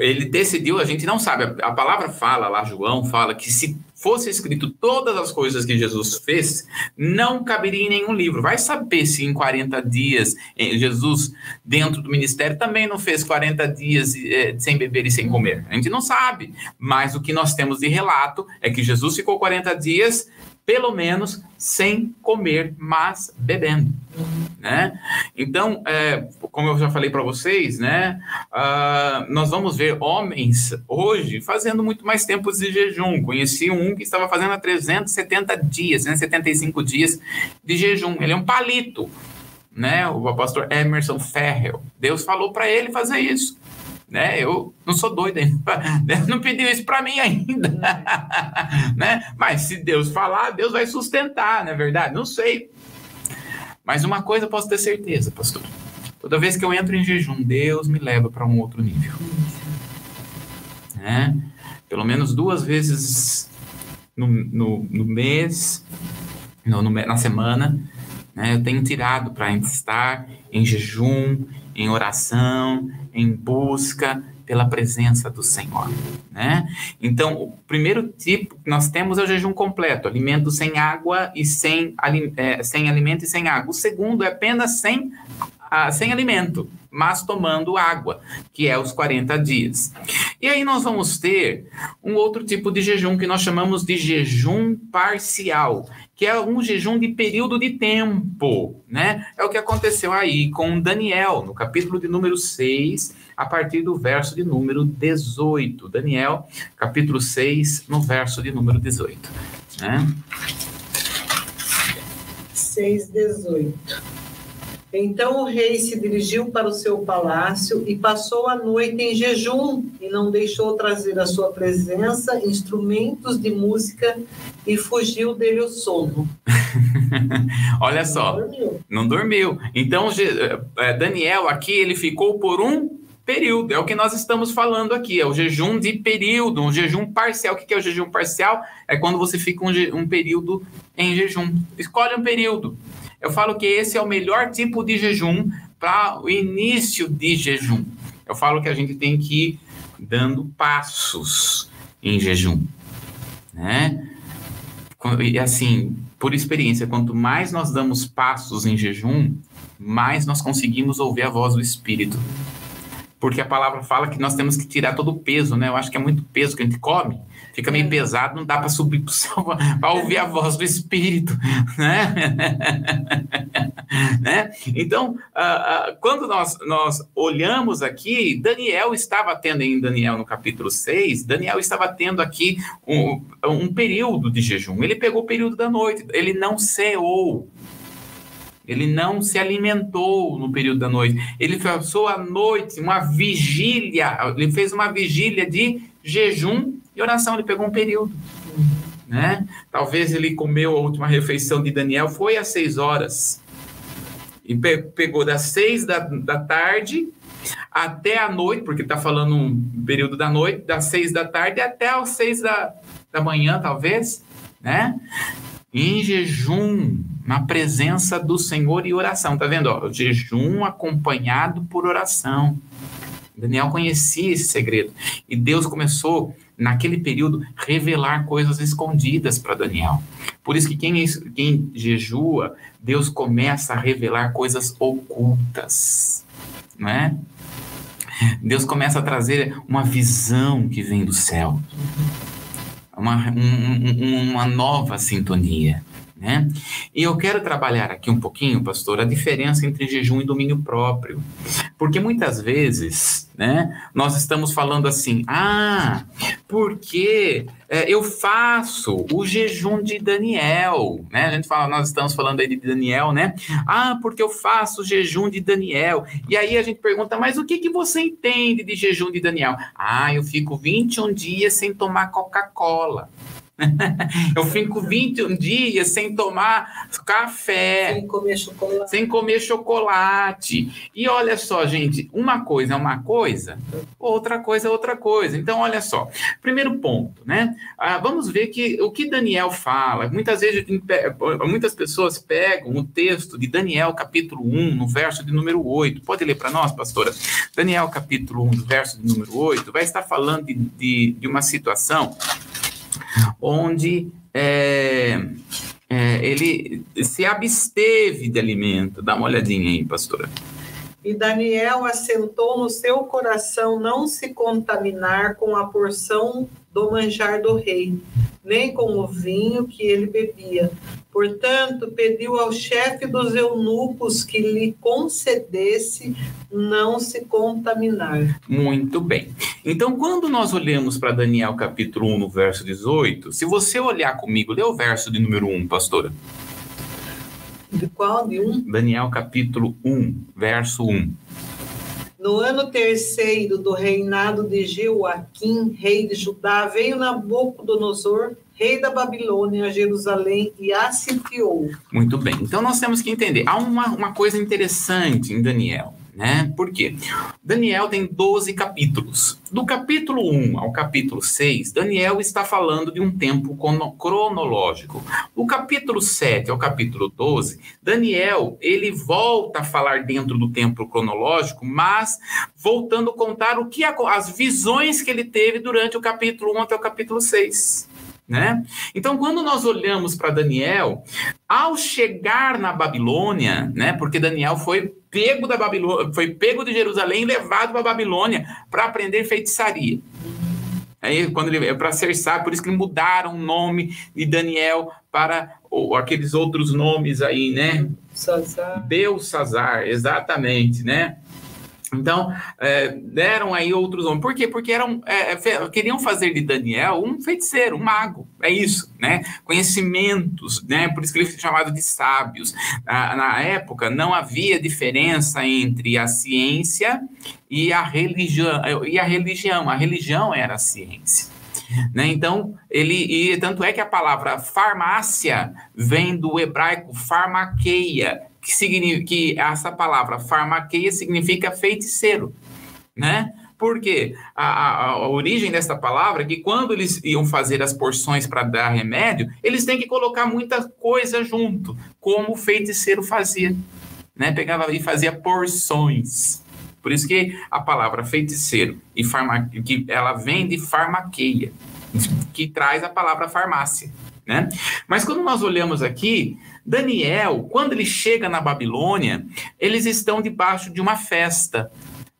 ele decidiu, a gente não sabe, a palavra fala lá, João fala que se fosse escrito todas as coisas que Jesus fez, não caberia em nenhum livro. Vai saber se em 40 dias eh, Jesus, dentro do ministério, também não fez 40 dias é, sem beber e sem comer. A gente não sabe. Mas o que nós temos de relato é que Jesus ficou 40 dias pelo menos sem comer, mas bebendo, né? Então, é, como eu já falei para vocês, né? Uh, nós vamos ver homens hoje fazendo muito mais tempos de jejum. Conheci um que estava fazendo há 370 dias, 375 dias de jejum. Ele é um palito, né? O pastor Emerson Ferrell. Deus falou para ele fazer isso né? Eu não sou doido ainda, não pediu isso para mim ainda, né? Mas se Deus falar, Deus vai sustentar, não é verdade? Não sei. Mas uma coisa eu posso ter certeza, pastor. Toda vez que eu entro em jejum, Deus me leva para um outro nível. Né? Pelo menos duas vezes no, no, no mês, no, no, na semana, né? eu tenho tirado para estar em jejum, em oração, em busca pela presença do Senhor, né? Então, o primeiro tipo que nós temos é o jejum completo, alimento sem água e sem, é, sem alimento e sem água. O segundo é apenas sem, ah, sem alimento, mas tomando água, que é os 40 dias. E aí nós vamos ter um outro tipo de jejum que nós chamamos de jejum parcial, que é um jejum de período de tempo, né? É o que aconteceu aí com Daniel, no capítulo de número 6, a partir do verso de número 18. Daniel, capítulo 6, no verso de número 18, né? 6, 18. Então o rei se dirigiu para o seu palácio e passou a noite em jejum e não deixou trazer à sua presença instrumentos de música e fugiu dele o sono. Olha não só, dormiu. não dormiu. Então é, Daniel aqui ele ficou por um período. É o que nós estamos falando aqui, é o jejum de período, um jejum parcial. O que é o jejum parcial? É quando você fica um, um período em jejum. Escolhe um período. Eu falo que esse é o melhor tipo de jejum para o início de jejum. Eu falo que a gente tem que ir dando passos em jejum, né? E assim, por experiência, quanto mais nós damos passos em jejum, mais nós conseguimos ouvir a voz do Espírito porque a palavra fala que nós temos que tirar todo o peso, né? Eu acho que é muito peso que a gente come, fica meio é. pesado, não dá para subir para o céu para ouvir a voz do Espírito, né? né? Então, uh, uh, quando nós, nós olhamos aqui, Daniel estava tendo em Daniel no capítulo 6, Daniel estava tendo aqui um, um período de jejum. Ele pegou o período da noite, ele não ceou. Ele não se alimentou no período da noite. Ele passou a noite, uma vigília. Ele fez uma vigília de jejum e oração. Ele pegou um período. Né? Talvez ele comeu a última refeição de Daniel, foi às seis horas. E pe pegou das seis da, da tarde até a noite, porque está falando um período da noite, das seis da tarde até às seis da, da manhã, talvez, né? Em jejum, na presença do Senhor e oração. Tá vendo? Ó, jejum acompanhado por oração. Daniel conhecia esse segredo. E Deus começou, naquele período, revelar coisas escondidas para Daniel. Por isso que quem, quem jejua, Deus começa a revelar coisas ocultas. Não é? Deus começa a trazer uma visão que vem do céu. Uma, um, uma nova sintonia. Né? E eu quero trabalhar aqui um pouquinho, pastor, a diferença entre jejum e domínio próprio. Porque muitas vezes né, nós estamos falando assim, ah, porque é, eu faço o jejum de Daniel, né? A gente fala, nós estamos falando aí de Daniel, né? Ah, porque eu faço o jejum de Daniel. E aí a gente pergunta, mas o que, que você entende de jejum de Daniel? Ah, eu fico 21 dias sem tomar Coca-Cola. eu fico 21 dias sem tomar café. Sem comer chocolate. Sem comer chocolate. E olha só, gente, uma coisa é uma coisa, outra coisa é outra coisa. Então, olha só. Primeiro ponto, né? Ah, vamos ver que o que Daniel fala. Muitas vezes, muitas pessoas pegam o texto de Daniel, capítulo 1, no verso de número 8. Pode ler para nós, pastora? Daniel, capítulo 1, verso de número 8, vai estar falando de, de, de uma situação onde é, é, ele se absteve de alimento. Dá uma olhadinha aí, pastora. E Daniel assentou no seu coração não se contaminar com a porção do manjar do rei, nem com o vinho que ele bebia. Portanto, pediu ao chefe dos eunucos que lhe concedesse não se contaminar. Muito bem. Então, quando nós olhamos para Daniel capítulo 1, no verso 18, se você olhar comigo, lê o verso de número 1, pastora. De qual? De 1? Daniel capítulo 1, verso 1. No ano terceiro do reinado de Joaquim, rei de Judá, veio Nabucodonosor, rei da Babilônia, a Jerusalém e a sitiou. Muito bem. Então nós temos que entender. Há uma, uma coisa interessante em Daniel né? Por quê? Daniel tem 12 capítulos. Do capítulo 1 ao capítulo 6, Daniel está falando de um tempo cronológico. Do capítulo 7 ao capítulo 12, Daniel, ele volta a falar dentro do tempo cronológico, mas voltando a contar o que as visões que ele teve durante o capítulo 1 até o capítulo 6. Né? Então, quando nós olhamos para Daniel, ao chegar na Babilônia, né, porque Daniel foi pego da Babilônia, foi pego de Jerusalém e levado para Babilônia para aprender feitiçaria. Aí, quando ele para ser sábio, por isso que mudaram o nome de Daniel para ou, aqueles outros nomes aí, né? Sazar. Belsazar, exatamente, né? Então, é, deram aí outros nomes. Por quê? Porque eram, é, é queriam fazer de Daniel um feiticeiro, um mago. É isso, né? Conhecimentos, né? Por isso que ele foi chamado de sábios. Na, na época, não havia diferença entre a ciência e a religião. E a religião. A religião era a ciência. Né? Então, ele, e tanto é que a palavra farmácia vem do hebraico farmaqueia, que, significa, que essa palavra farmaqueia significa feiticeiro. né? Porque a, a, a, origem dessa palavra é que quando eles iam fazer as porções para dar remédio, eles têm que colocar muita coisa junto, como o feiticeiro fazia. Né? Pegava e fazia porções. Por isso que a palavra feiticeiro e farma, que ela vem de farmaqueia, que traz a palavra farmácia. Né? Mas quando nós olhamos aqui, Daniel, quando ele chega na Babilônia, eles estão debaixo de uma festa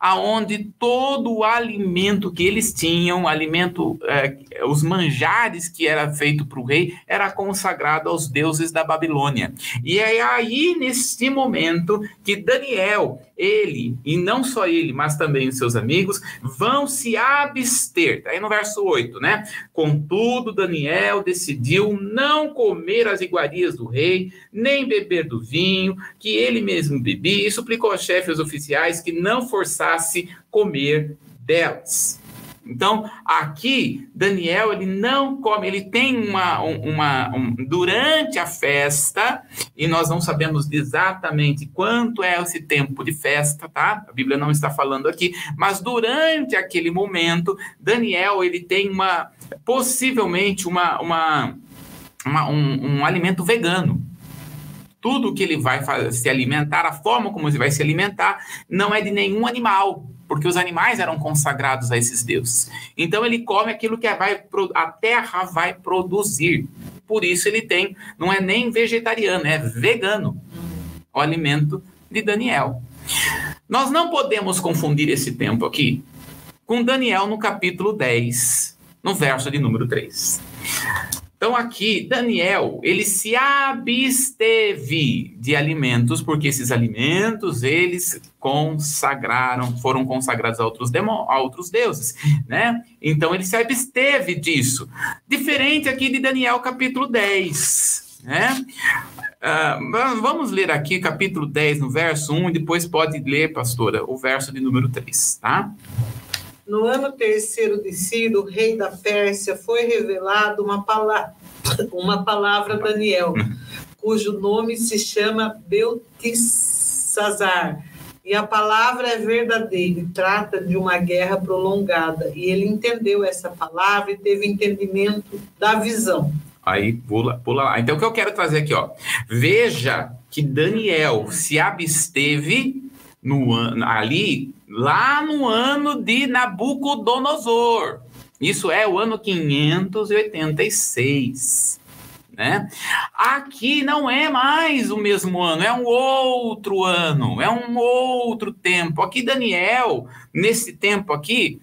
aonde todo o alimento que eles tinham, alimento, é, os manjares que era feito para o rei, era consagrado aos deuses da Babilônia. E é aí, nesse momento, que Daniel, ele, e não só ele, mas também os seus amigos, vão se abster. Está aí no verso 8, né? Contudo, Daniel decidiu não comer as iguarias do rei, nem beber do vinho que ele mesmo bebia, e suplicou aos chefes oficiais que não forçasse comer delas. Então, aqui, Daniel, ele não come, ele tem uma, uma um, durante a festa, e nós não sabemos exatamente quanto é esse tempo de festa, tá? A Bíblia não está falando aqui, mas durante aquele momento, Daniel, ele tem uma, possivelmente, uma, uma, uma um, um alimento vegano, tudo que ele vai se alimentar, a forma como ele vai se alimentar, não é de nenhum animal porque os animais eram consagrados a esses deuses. Então ele come aquilo que vai, a terra vai produzir. Por isso ele tem, não é nem vegetariano, é vegano, o alimento de Daniel. Nós não podemos confundir esse tempo aqui com Daniel no capítulo 10, no verso de número 3. Então aqui, Daniel, ele se absteve de alimentos, porque esses alimentos, eles consagraram, foram consagrados a outros, demo, a outros deuses, né? Então ele se absteve disso. Diferente aqui de Daniel capítulo 10, né? Uh, vamos ler aqui capítulo 10, no verso 1, e depois pode ler, pastora, o verso de número 3, tá? No ano terceiro de Ciro, rei da Pérsia, foi revelado uma, pala uma palavra Daniel, cujo nome se chama Beltesazar. E a palavra é verdadeira trata de uma guerra prolongada. E ele entendeu essa palavra e teve entendimento da visão. Aí pula, pula lá. Então o que eu quero trazer aqui, ó. Veja que Daniel se absteve no ali lá no ano de Nabucodonosor. Isso é o ano 586. Né? Aqui não é mais o mesmo ano, é um outro ano, é um outro tempo. Aqui Daniel, nesse tempo aqui,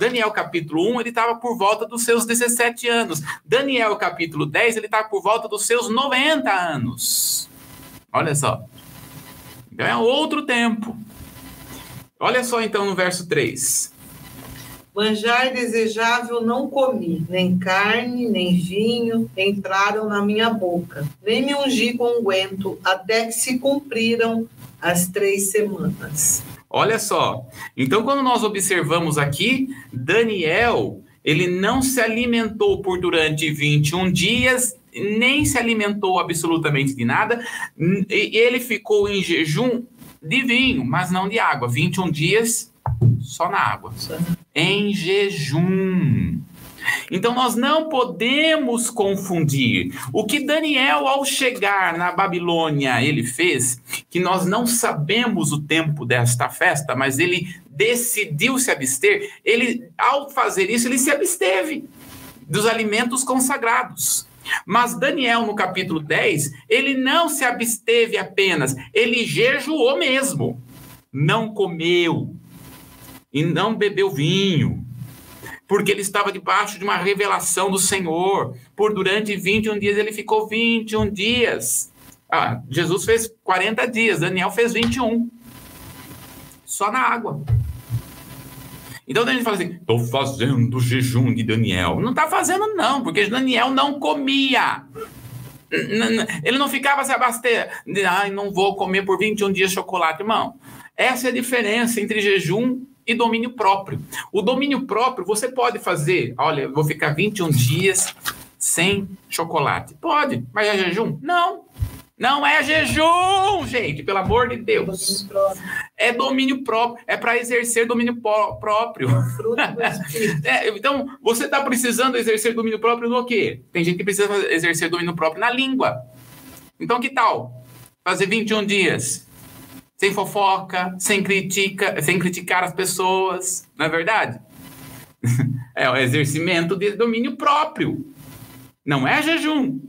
Daniel capítulo 1, ele estava por volta dos seus 17 anos. Daniel capítulo 10, ele estava por volta dos seus 90 anos. Olha só. Então é outro tempo. Olha só então no verso 3. Manjar desejável não comi, nem carne, nem vinho entraram na minha boca, nem me ungi com unguento, até que se cumpriram as três semanas. Olha só, então quando nós observamos aqui, Daniel, ele não se alimentou por durante 21 dias, nem se alimentou absolutamente de nada, ele ficou em jejum de vinho, mas não de água. 21 dias só na água. Em jejum. Então nós não podemos confundir. O que Daniel, ao chegar na Babilônia, ele fez, que nós não sabemos o tempo desta festa, mas ele decidiu se abster, ele, ao fazer isso, ele se absteve dos alimentos consagrados. Mas Daniel, no capítulo 10, ele não se absteve apenas, ele jejuou mesmo. Não comeu e não bebeu vinho, porque ele estava debaixo de uma revelação do Senhor. Por durante 21 dias, ele ficou 21 dias. Ah, Jesus fez 40 dias, Daniel fez 21. Só na água. Então a gente fala assim: estou fazendo jejum de Daniel. Não está fazendo, não, porque Daniel não comia. Ele não ficava se abastecer. Ai, não vou comer por 21 dias chocolate, irmão. Essa é a diferença entre jejum e domínio próprio. O domínio próprio você pode fazer. Olha, vou ficar 21 dias sem chocolate. Pode, mas é jejum? Não. Não é jejum, gente, pelo amor de Deus. É domínio próprio, é para exercer domínio próprio. É, então, você está precisando exercer domínio próprio no quê? Tem gente que precisa exercer domínio próprio na língua. Então, que tal? Fazer 21 dias sem fofoca, sem critica, sem criticar as pessoas, não é verdade? É o exercimento de domínio próprio. Não é jejum.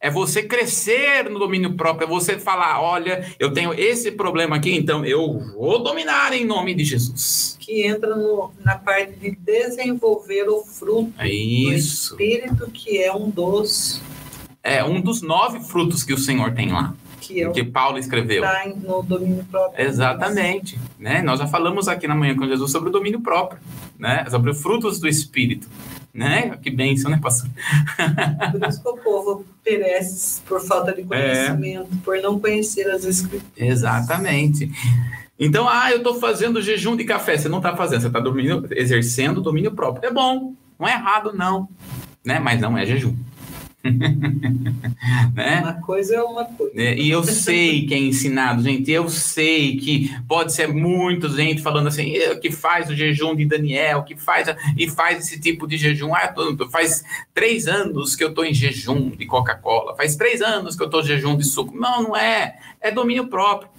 É você crescer no domínio próprio, é você falar, olha, eu tenho esse problema aqui, então eu vou dominar em nome de Jesus. Que entra no, na parte de desenvolver o fruto é Isso. do Espírito, que é um dos... É um dos nove frutos que o Senhor tem lá. Que, é que Paulo escreveu. Está no domínio próprio. Exatamente. Né? Nós já falamos aqui na manhã com Jesus sobre o domínio próprio, né? sobre os frutos do Espírito né? Que bênção, né, pastor? Por isso que o povo perece por falta de conhecimento, é. por não conhecer as escrituras. Exatamente. Então, ah, eu estou fazendo jejum de café. Você não está fazendo, você está exercendo domínio próprio. É bom, não é errado, não. Né? Mas não é jejum. né? Uma coisa é uma coisa. É, e eu sei que é ensinado, gente. Eu sei que pode ser muita gente falando assim, que faz o jejum de Daniel, que faz e faz esse tipo de jejum. Ah, tô, faz três anos que eu estou em jejum de Coca-Cola, faz três anos que eu estou em jejum de suco. Não, não é. É domínio próprio.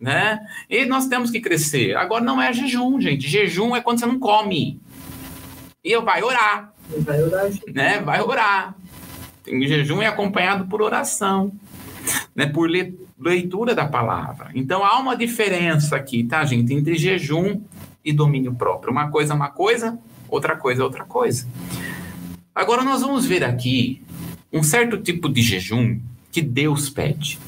Né? E nós temos que crescer. Agora não é jejum, gente. Jejum é quando você não come. E eu vai orar. Vai orar, gente. né? Vai orar. Em jejum é acompanhado por oração, né, por leitura da palavra. Então há uma diferença aqui, tá, gente, entre jejum e domínio próprio. Uma coisa é uma coisa, outra coisa é outra coisa. Agora nós vamos ver aqui um certo tipo de jejum que Deus pede.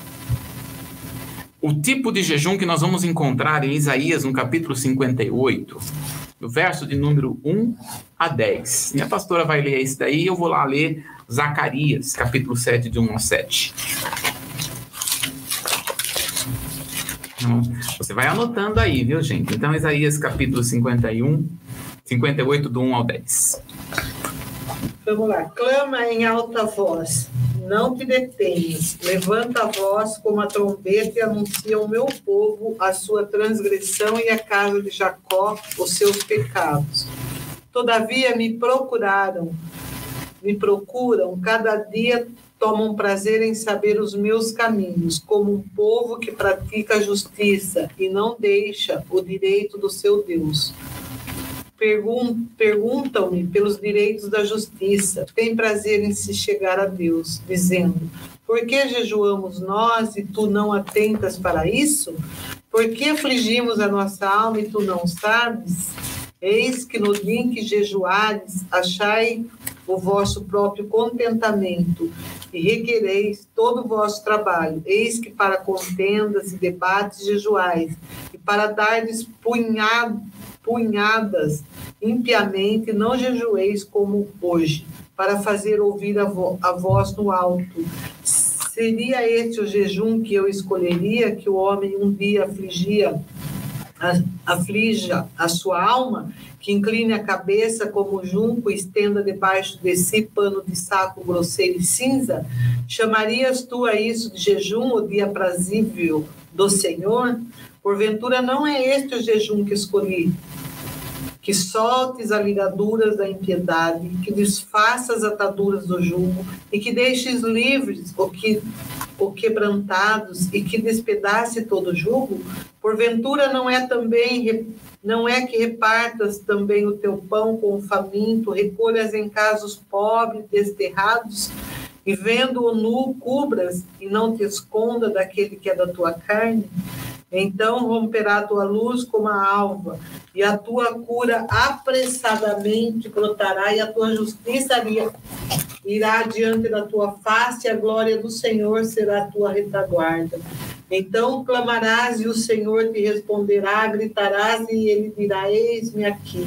O tipo de jejum que nós vamos encontrar em Isaías, no capítulo 58, do verso de número 1 a 10. Minha pastora vai ler isso daí, eu vou lá ler Zacarias, capítulo 7, de 1 a 7. Então, você vai anotando aí, viu, gente? Então, Isaías, capítulo 51, 58, do 1 ao 10. Vamos lá. Clama em alta voz, não te detenhas. Levanta a voz como a trombeta e anuncia ao meu povo a sua transgressão e a casa de Jacó os seus pecados. Todavia me procuraram, me procuram, cada dia tomam prazer em saber os meus caminhos, como um povo que pratica a justiça e não deixa o direito do seu Deus. Perguntam-me pelos direitos da justiça, têm prazer em se chegar a Deus, dizendo: Por que jejuamos nós e tu não atentas para isso? Por que afligimos a nossa alma e tu não sabes? Eis que no dia em que jejuares, achai o vosso próprio contentamento e requereis todo o vosso trabalho. Eis que para contendas e debates jejuais, e para dardes punhado, punhadas impiamente, não jejueis como hoje, para fazer ouvir a, vo a voz no alto. Seria este o jejum que eu escolheria, que o homem um dia afligia aflija a sua alma, que incline a cabeça como junco e estenda debaixo de si pano de saco grosseiro e cinza? Chamarias tu a isso de jejum, o dia aprazível do Senhor? Porventura não é este o jejum que escolhi, que soltes as ligaduras da impiedade, que desfaças as ataduras do jugo, e que deixes livres o que o quebrantados e que despedace todo o jugo? Porventura não é também não é que repartas também o teu pão com o faminto, recolhas em casos pobres, desterrados, e vendo o nu, cubras e não te esconda daquele que é da tua carne? Então romperá a tua luz como a alva, e a tua cura apressadamente brotará, e a tua justiça irá diante da tua face, e a glória do Senhor será a tua retaguarda. Então clamarás, e o Senhor te responderá, gritarás, e ele dirá: Eis-me aqui.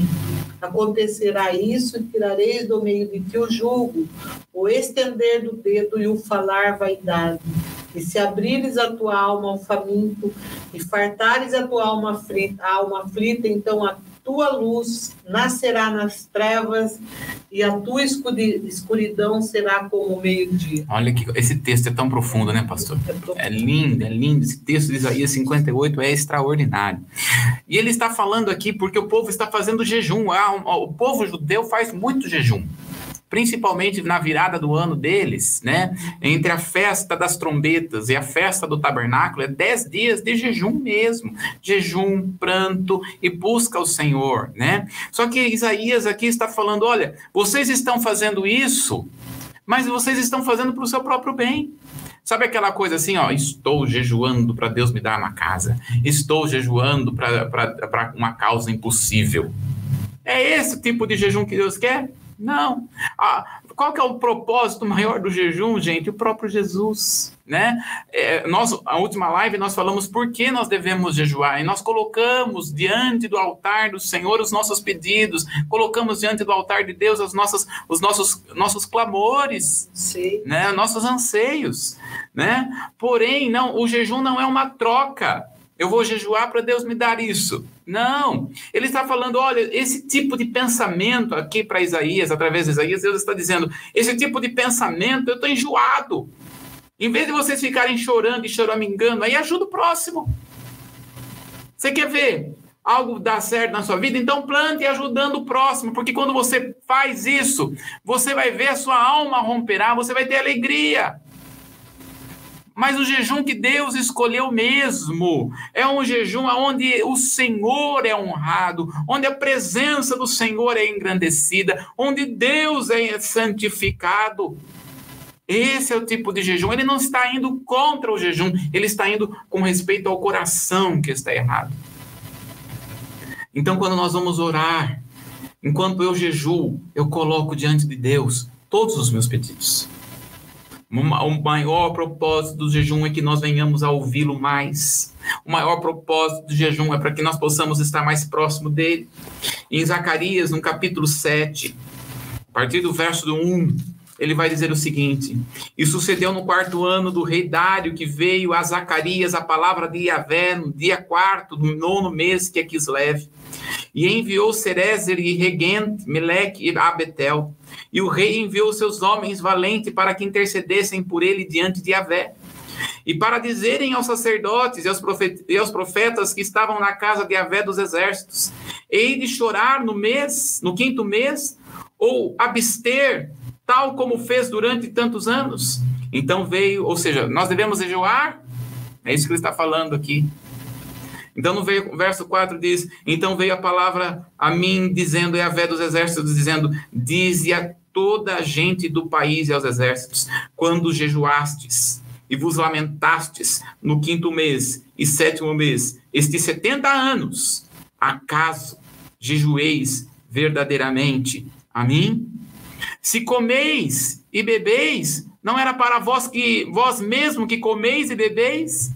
Acontecerá isso, e tirareis do meio de ti o jugo, o estender do dedo e o falar vaidade e se abrires a tua alma ao faminto, e fartares a tua alma aflita, alma aflita então a tua luz nascerá nas trevas e a tua escuridão será como o meio-dia. Olha que esse texto é tão profundo, né, pastor? É, é lindo, é lindo. Esse texto de Isaías 58 é extraordinário. E ele está falando aqui porque o povo está fazendo jejum. Ah, o povo judeu faz muito jejum principalmente na virada do ano deles, né? Entre a festa das trombetas e a festa do tabernáculo, é dez dias de jejum mesmo, jejum, pranto e busca ao Senhor, né? Só que Isaías aqui está falando: olha, vocês estão fazendo isso, mas vocês estão fazendo para o seu próprio bem. Sabe aquela coisa assim, ó, estou jejuando para Deus me dar uma casa, estou jejuando para uma causa impossível. É esse tipo de jejum que Deus quer? Não. Ah, qual que é o propósito maior do jejum, gente? O próprio Jesus, né? É, nós, a última live nós falamos por que nós devemos jejuar e nós colocamos diante do altar do Senhor os nossos pedidos, colocamos diante do altar de Deus as nossas, os nossos, nossos clamores, Sim. né? Nossos anseios, né? Porém, não, o jejum não é uma troca. Eu vou jejuar para Deus me dar isso. Não. Ele está falando, olha, esse tipo de pensamento aqui para Isaías, através de Isaías, Deus está dizendo, esse tipo de pensamento, eu estou enjoado. Em vez de vocês ficarem chorando e choramingando, aí ajuda o próximo. Você quer ver algo dar certo na sua vida? Então plante ajudando o próximo, porque quando você faz isso, você vai ver a sua alma romperá, você vai ter alegria. Mas o jejum que Deus escolheu mesmo é um jejum onde o Senhor é honrado, onde a presença do Senhor é engrandecida, onde Deus é santificado. Esse é o tipo de jejum. Ele não está indo contra o jejum, ele está indo com respeito ao coração que está errado. Então, quando nós vamos orar, enquanto eu jejuo, eu coloco diante de Deus todos os meus pedidos. O maior propósito do jejum é que nós venhamos a ouvi-lo mais. O maior propósito do jejum é para que nós possamos estar mais próximo dele. Em Zacarias, no capítulo 7, a partir do verso do 1, ele vai dizer o seguinte: E sucedeu no quarto ano do rei Dário que veio a Zacarias a palavra de Yahvé no dia quarto do nono mês que é Kislev. E enviou Cerezer e Regent, Meleque e Abetel e o rei enviou seus homens valentes para que intercedessem por ele diante de Avé. E para dizerem aos sacerdotes e aos, e aos profetas que estavam na casa de Avé dos exércitos, hei de chorar no mês, no quinto mês, ou abster, tal como fez durante tantos anos. Então veio, ou seja, nós devemos jejuar, é isso que ele está falando aqui. Então no verso 4 diz: Então veio a palavra a mim, dizendo, e a vé dos exércitos, dizendo: Dize a toda a gente do país e aos exércitos, quando jejuastes e vos lamentastes no quinto mês e sétimo mês, estes setenta anos, acaso jejueis verdadeiramente a mim? Se comeis e bebeis, não era para vós que vós mesmo que comeis e bebeis?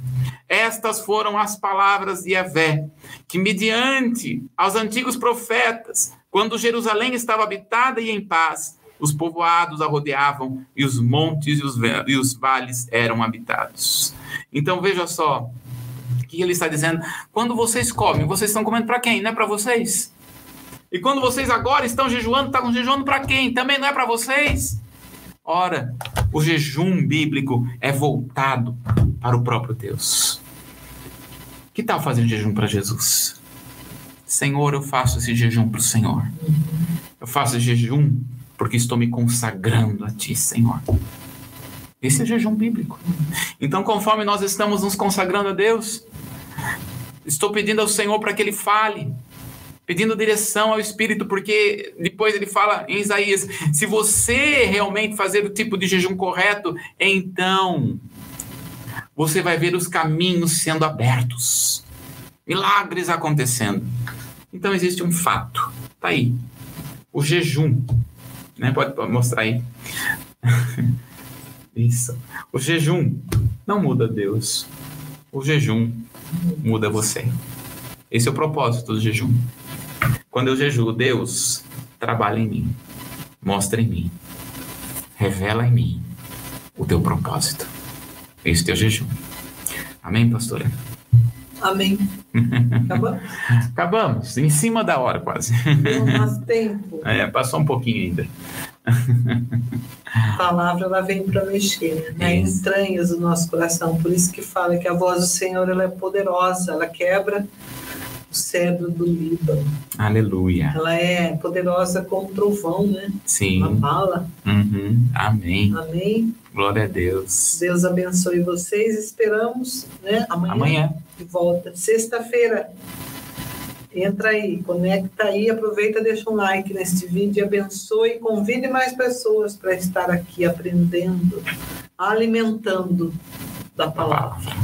Estas foram as palavras de Yahvé, que mediante aos antigos profetas, quando Jerusalém estava habitada e em paz, os povoados a rodeavam e os montes e os, e os vales eram habitados. Então veja só, o que ele está dizendo? Quando vocês comem, vocês estão comendo para quem? Não é para vocês? E quando vocês agora estão jejuando, estão jejuando para quem? Também não é para vocês? Ora, o jejum bíblico é voltado para o próprio Deus. Que tal fazer jejum para Jesus? Senhor, eu faço esse jejum para o Senhor. Eu faço esse jejum porque estou me consagrando a Ti, Senhor. Esse é jejum bíblico. Então, conforme nós estamos nos consagrando a Deus, estou pedindo ao Senhor para que Ele fale, pedindo direção ao Espírito, porque depois ele fala em Isaías: se você realmente fazer o tipo de jejum correto, então você vai ver os caminhos sendo abertos, milagres acontecendo. Então existe um fato, tá aí, o jejum, né? Pode mostrar aí. Isso. O jejum não muda Deus. O jejum muda você. Esse é o propósito do jejum. Quando eu jejuo, Deus trabalha em mim, mostra em mim, revela em mim o teu propósito. Esse é o jejum. Amém, pastora? Amém. Acabamos? Acabamos, em cima da hora quase. Deu mais tempo. É, passou um pouquinho ainda. A palavra ela vem para mexer né? Isso. entranhas do nosso coração. Por isso que fala que a voz do Senhor ela é poderosa, ela quebra o cedro do Líbano. Aleluia. Ela é poderosa como trovão, né? Uma Sim. bala. Uhum. Amém. Amém. Glória a Deus. Deus abençoe vocês. Esperamos, né? Amanhã, Amanhã. de volta. Sexta-feira. Entra aí, conecta aí, aproveita, deixa um like neste vídeo, abençoe, convide mais pessoas para estar aqui aprendendo, alimentando da palavra.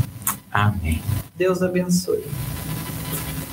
Amém. Deus abençoe.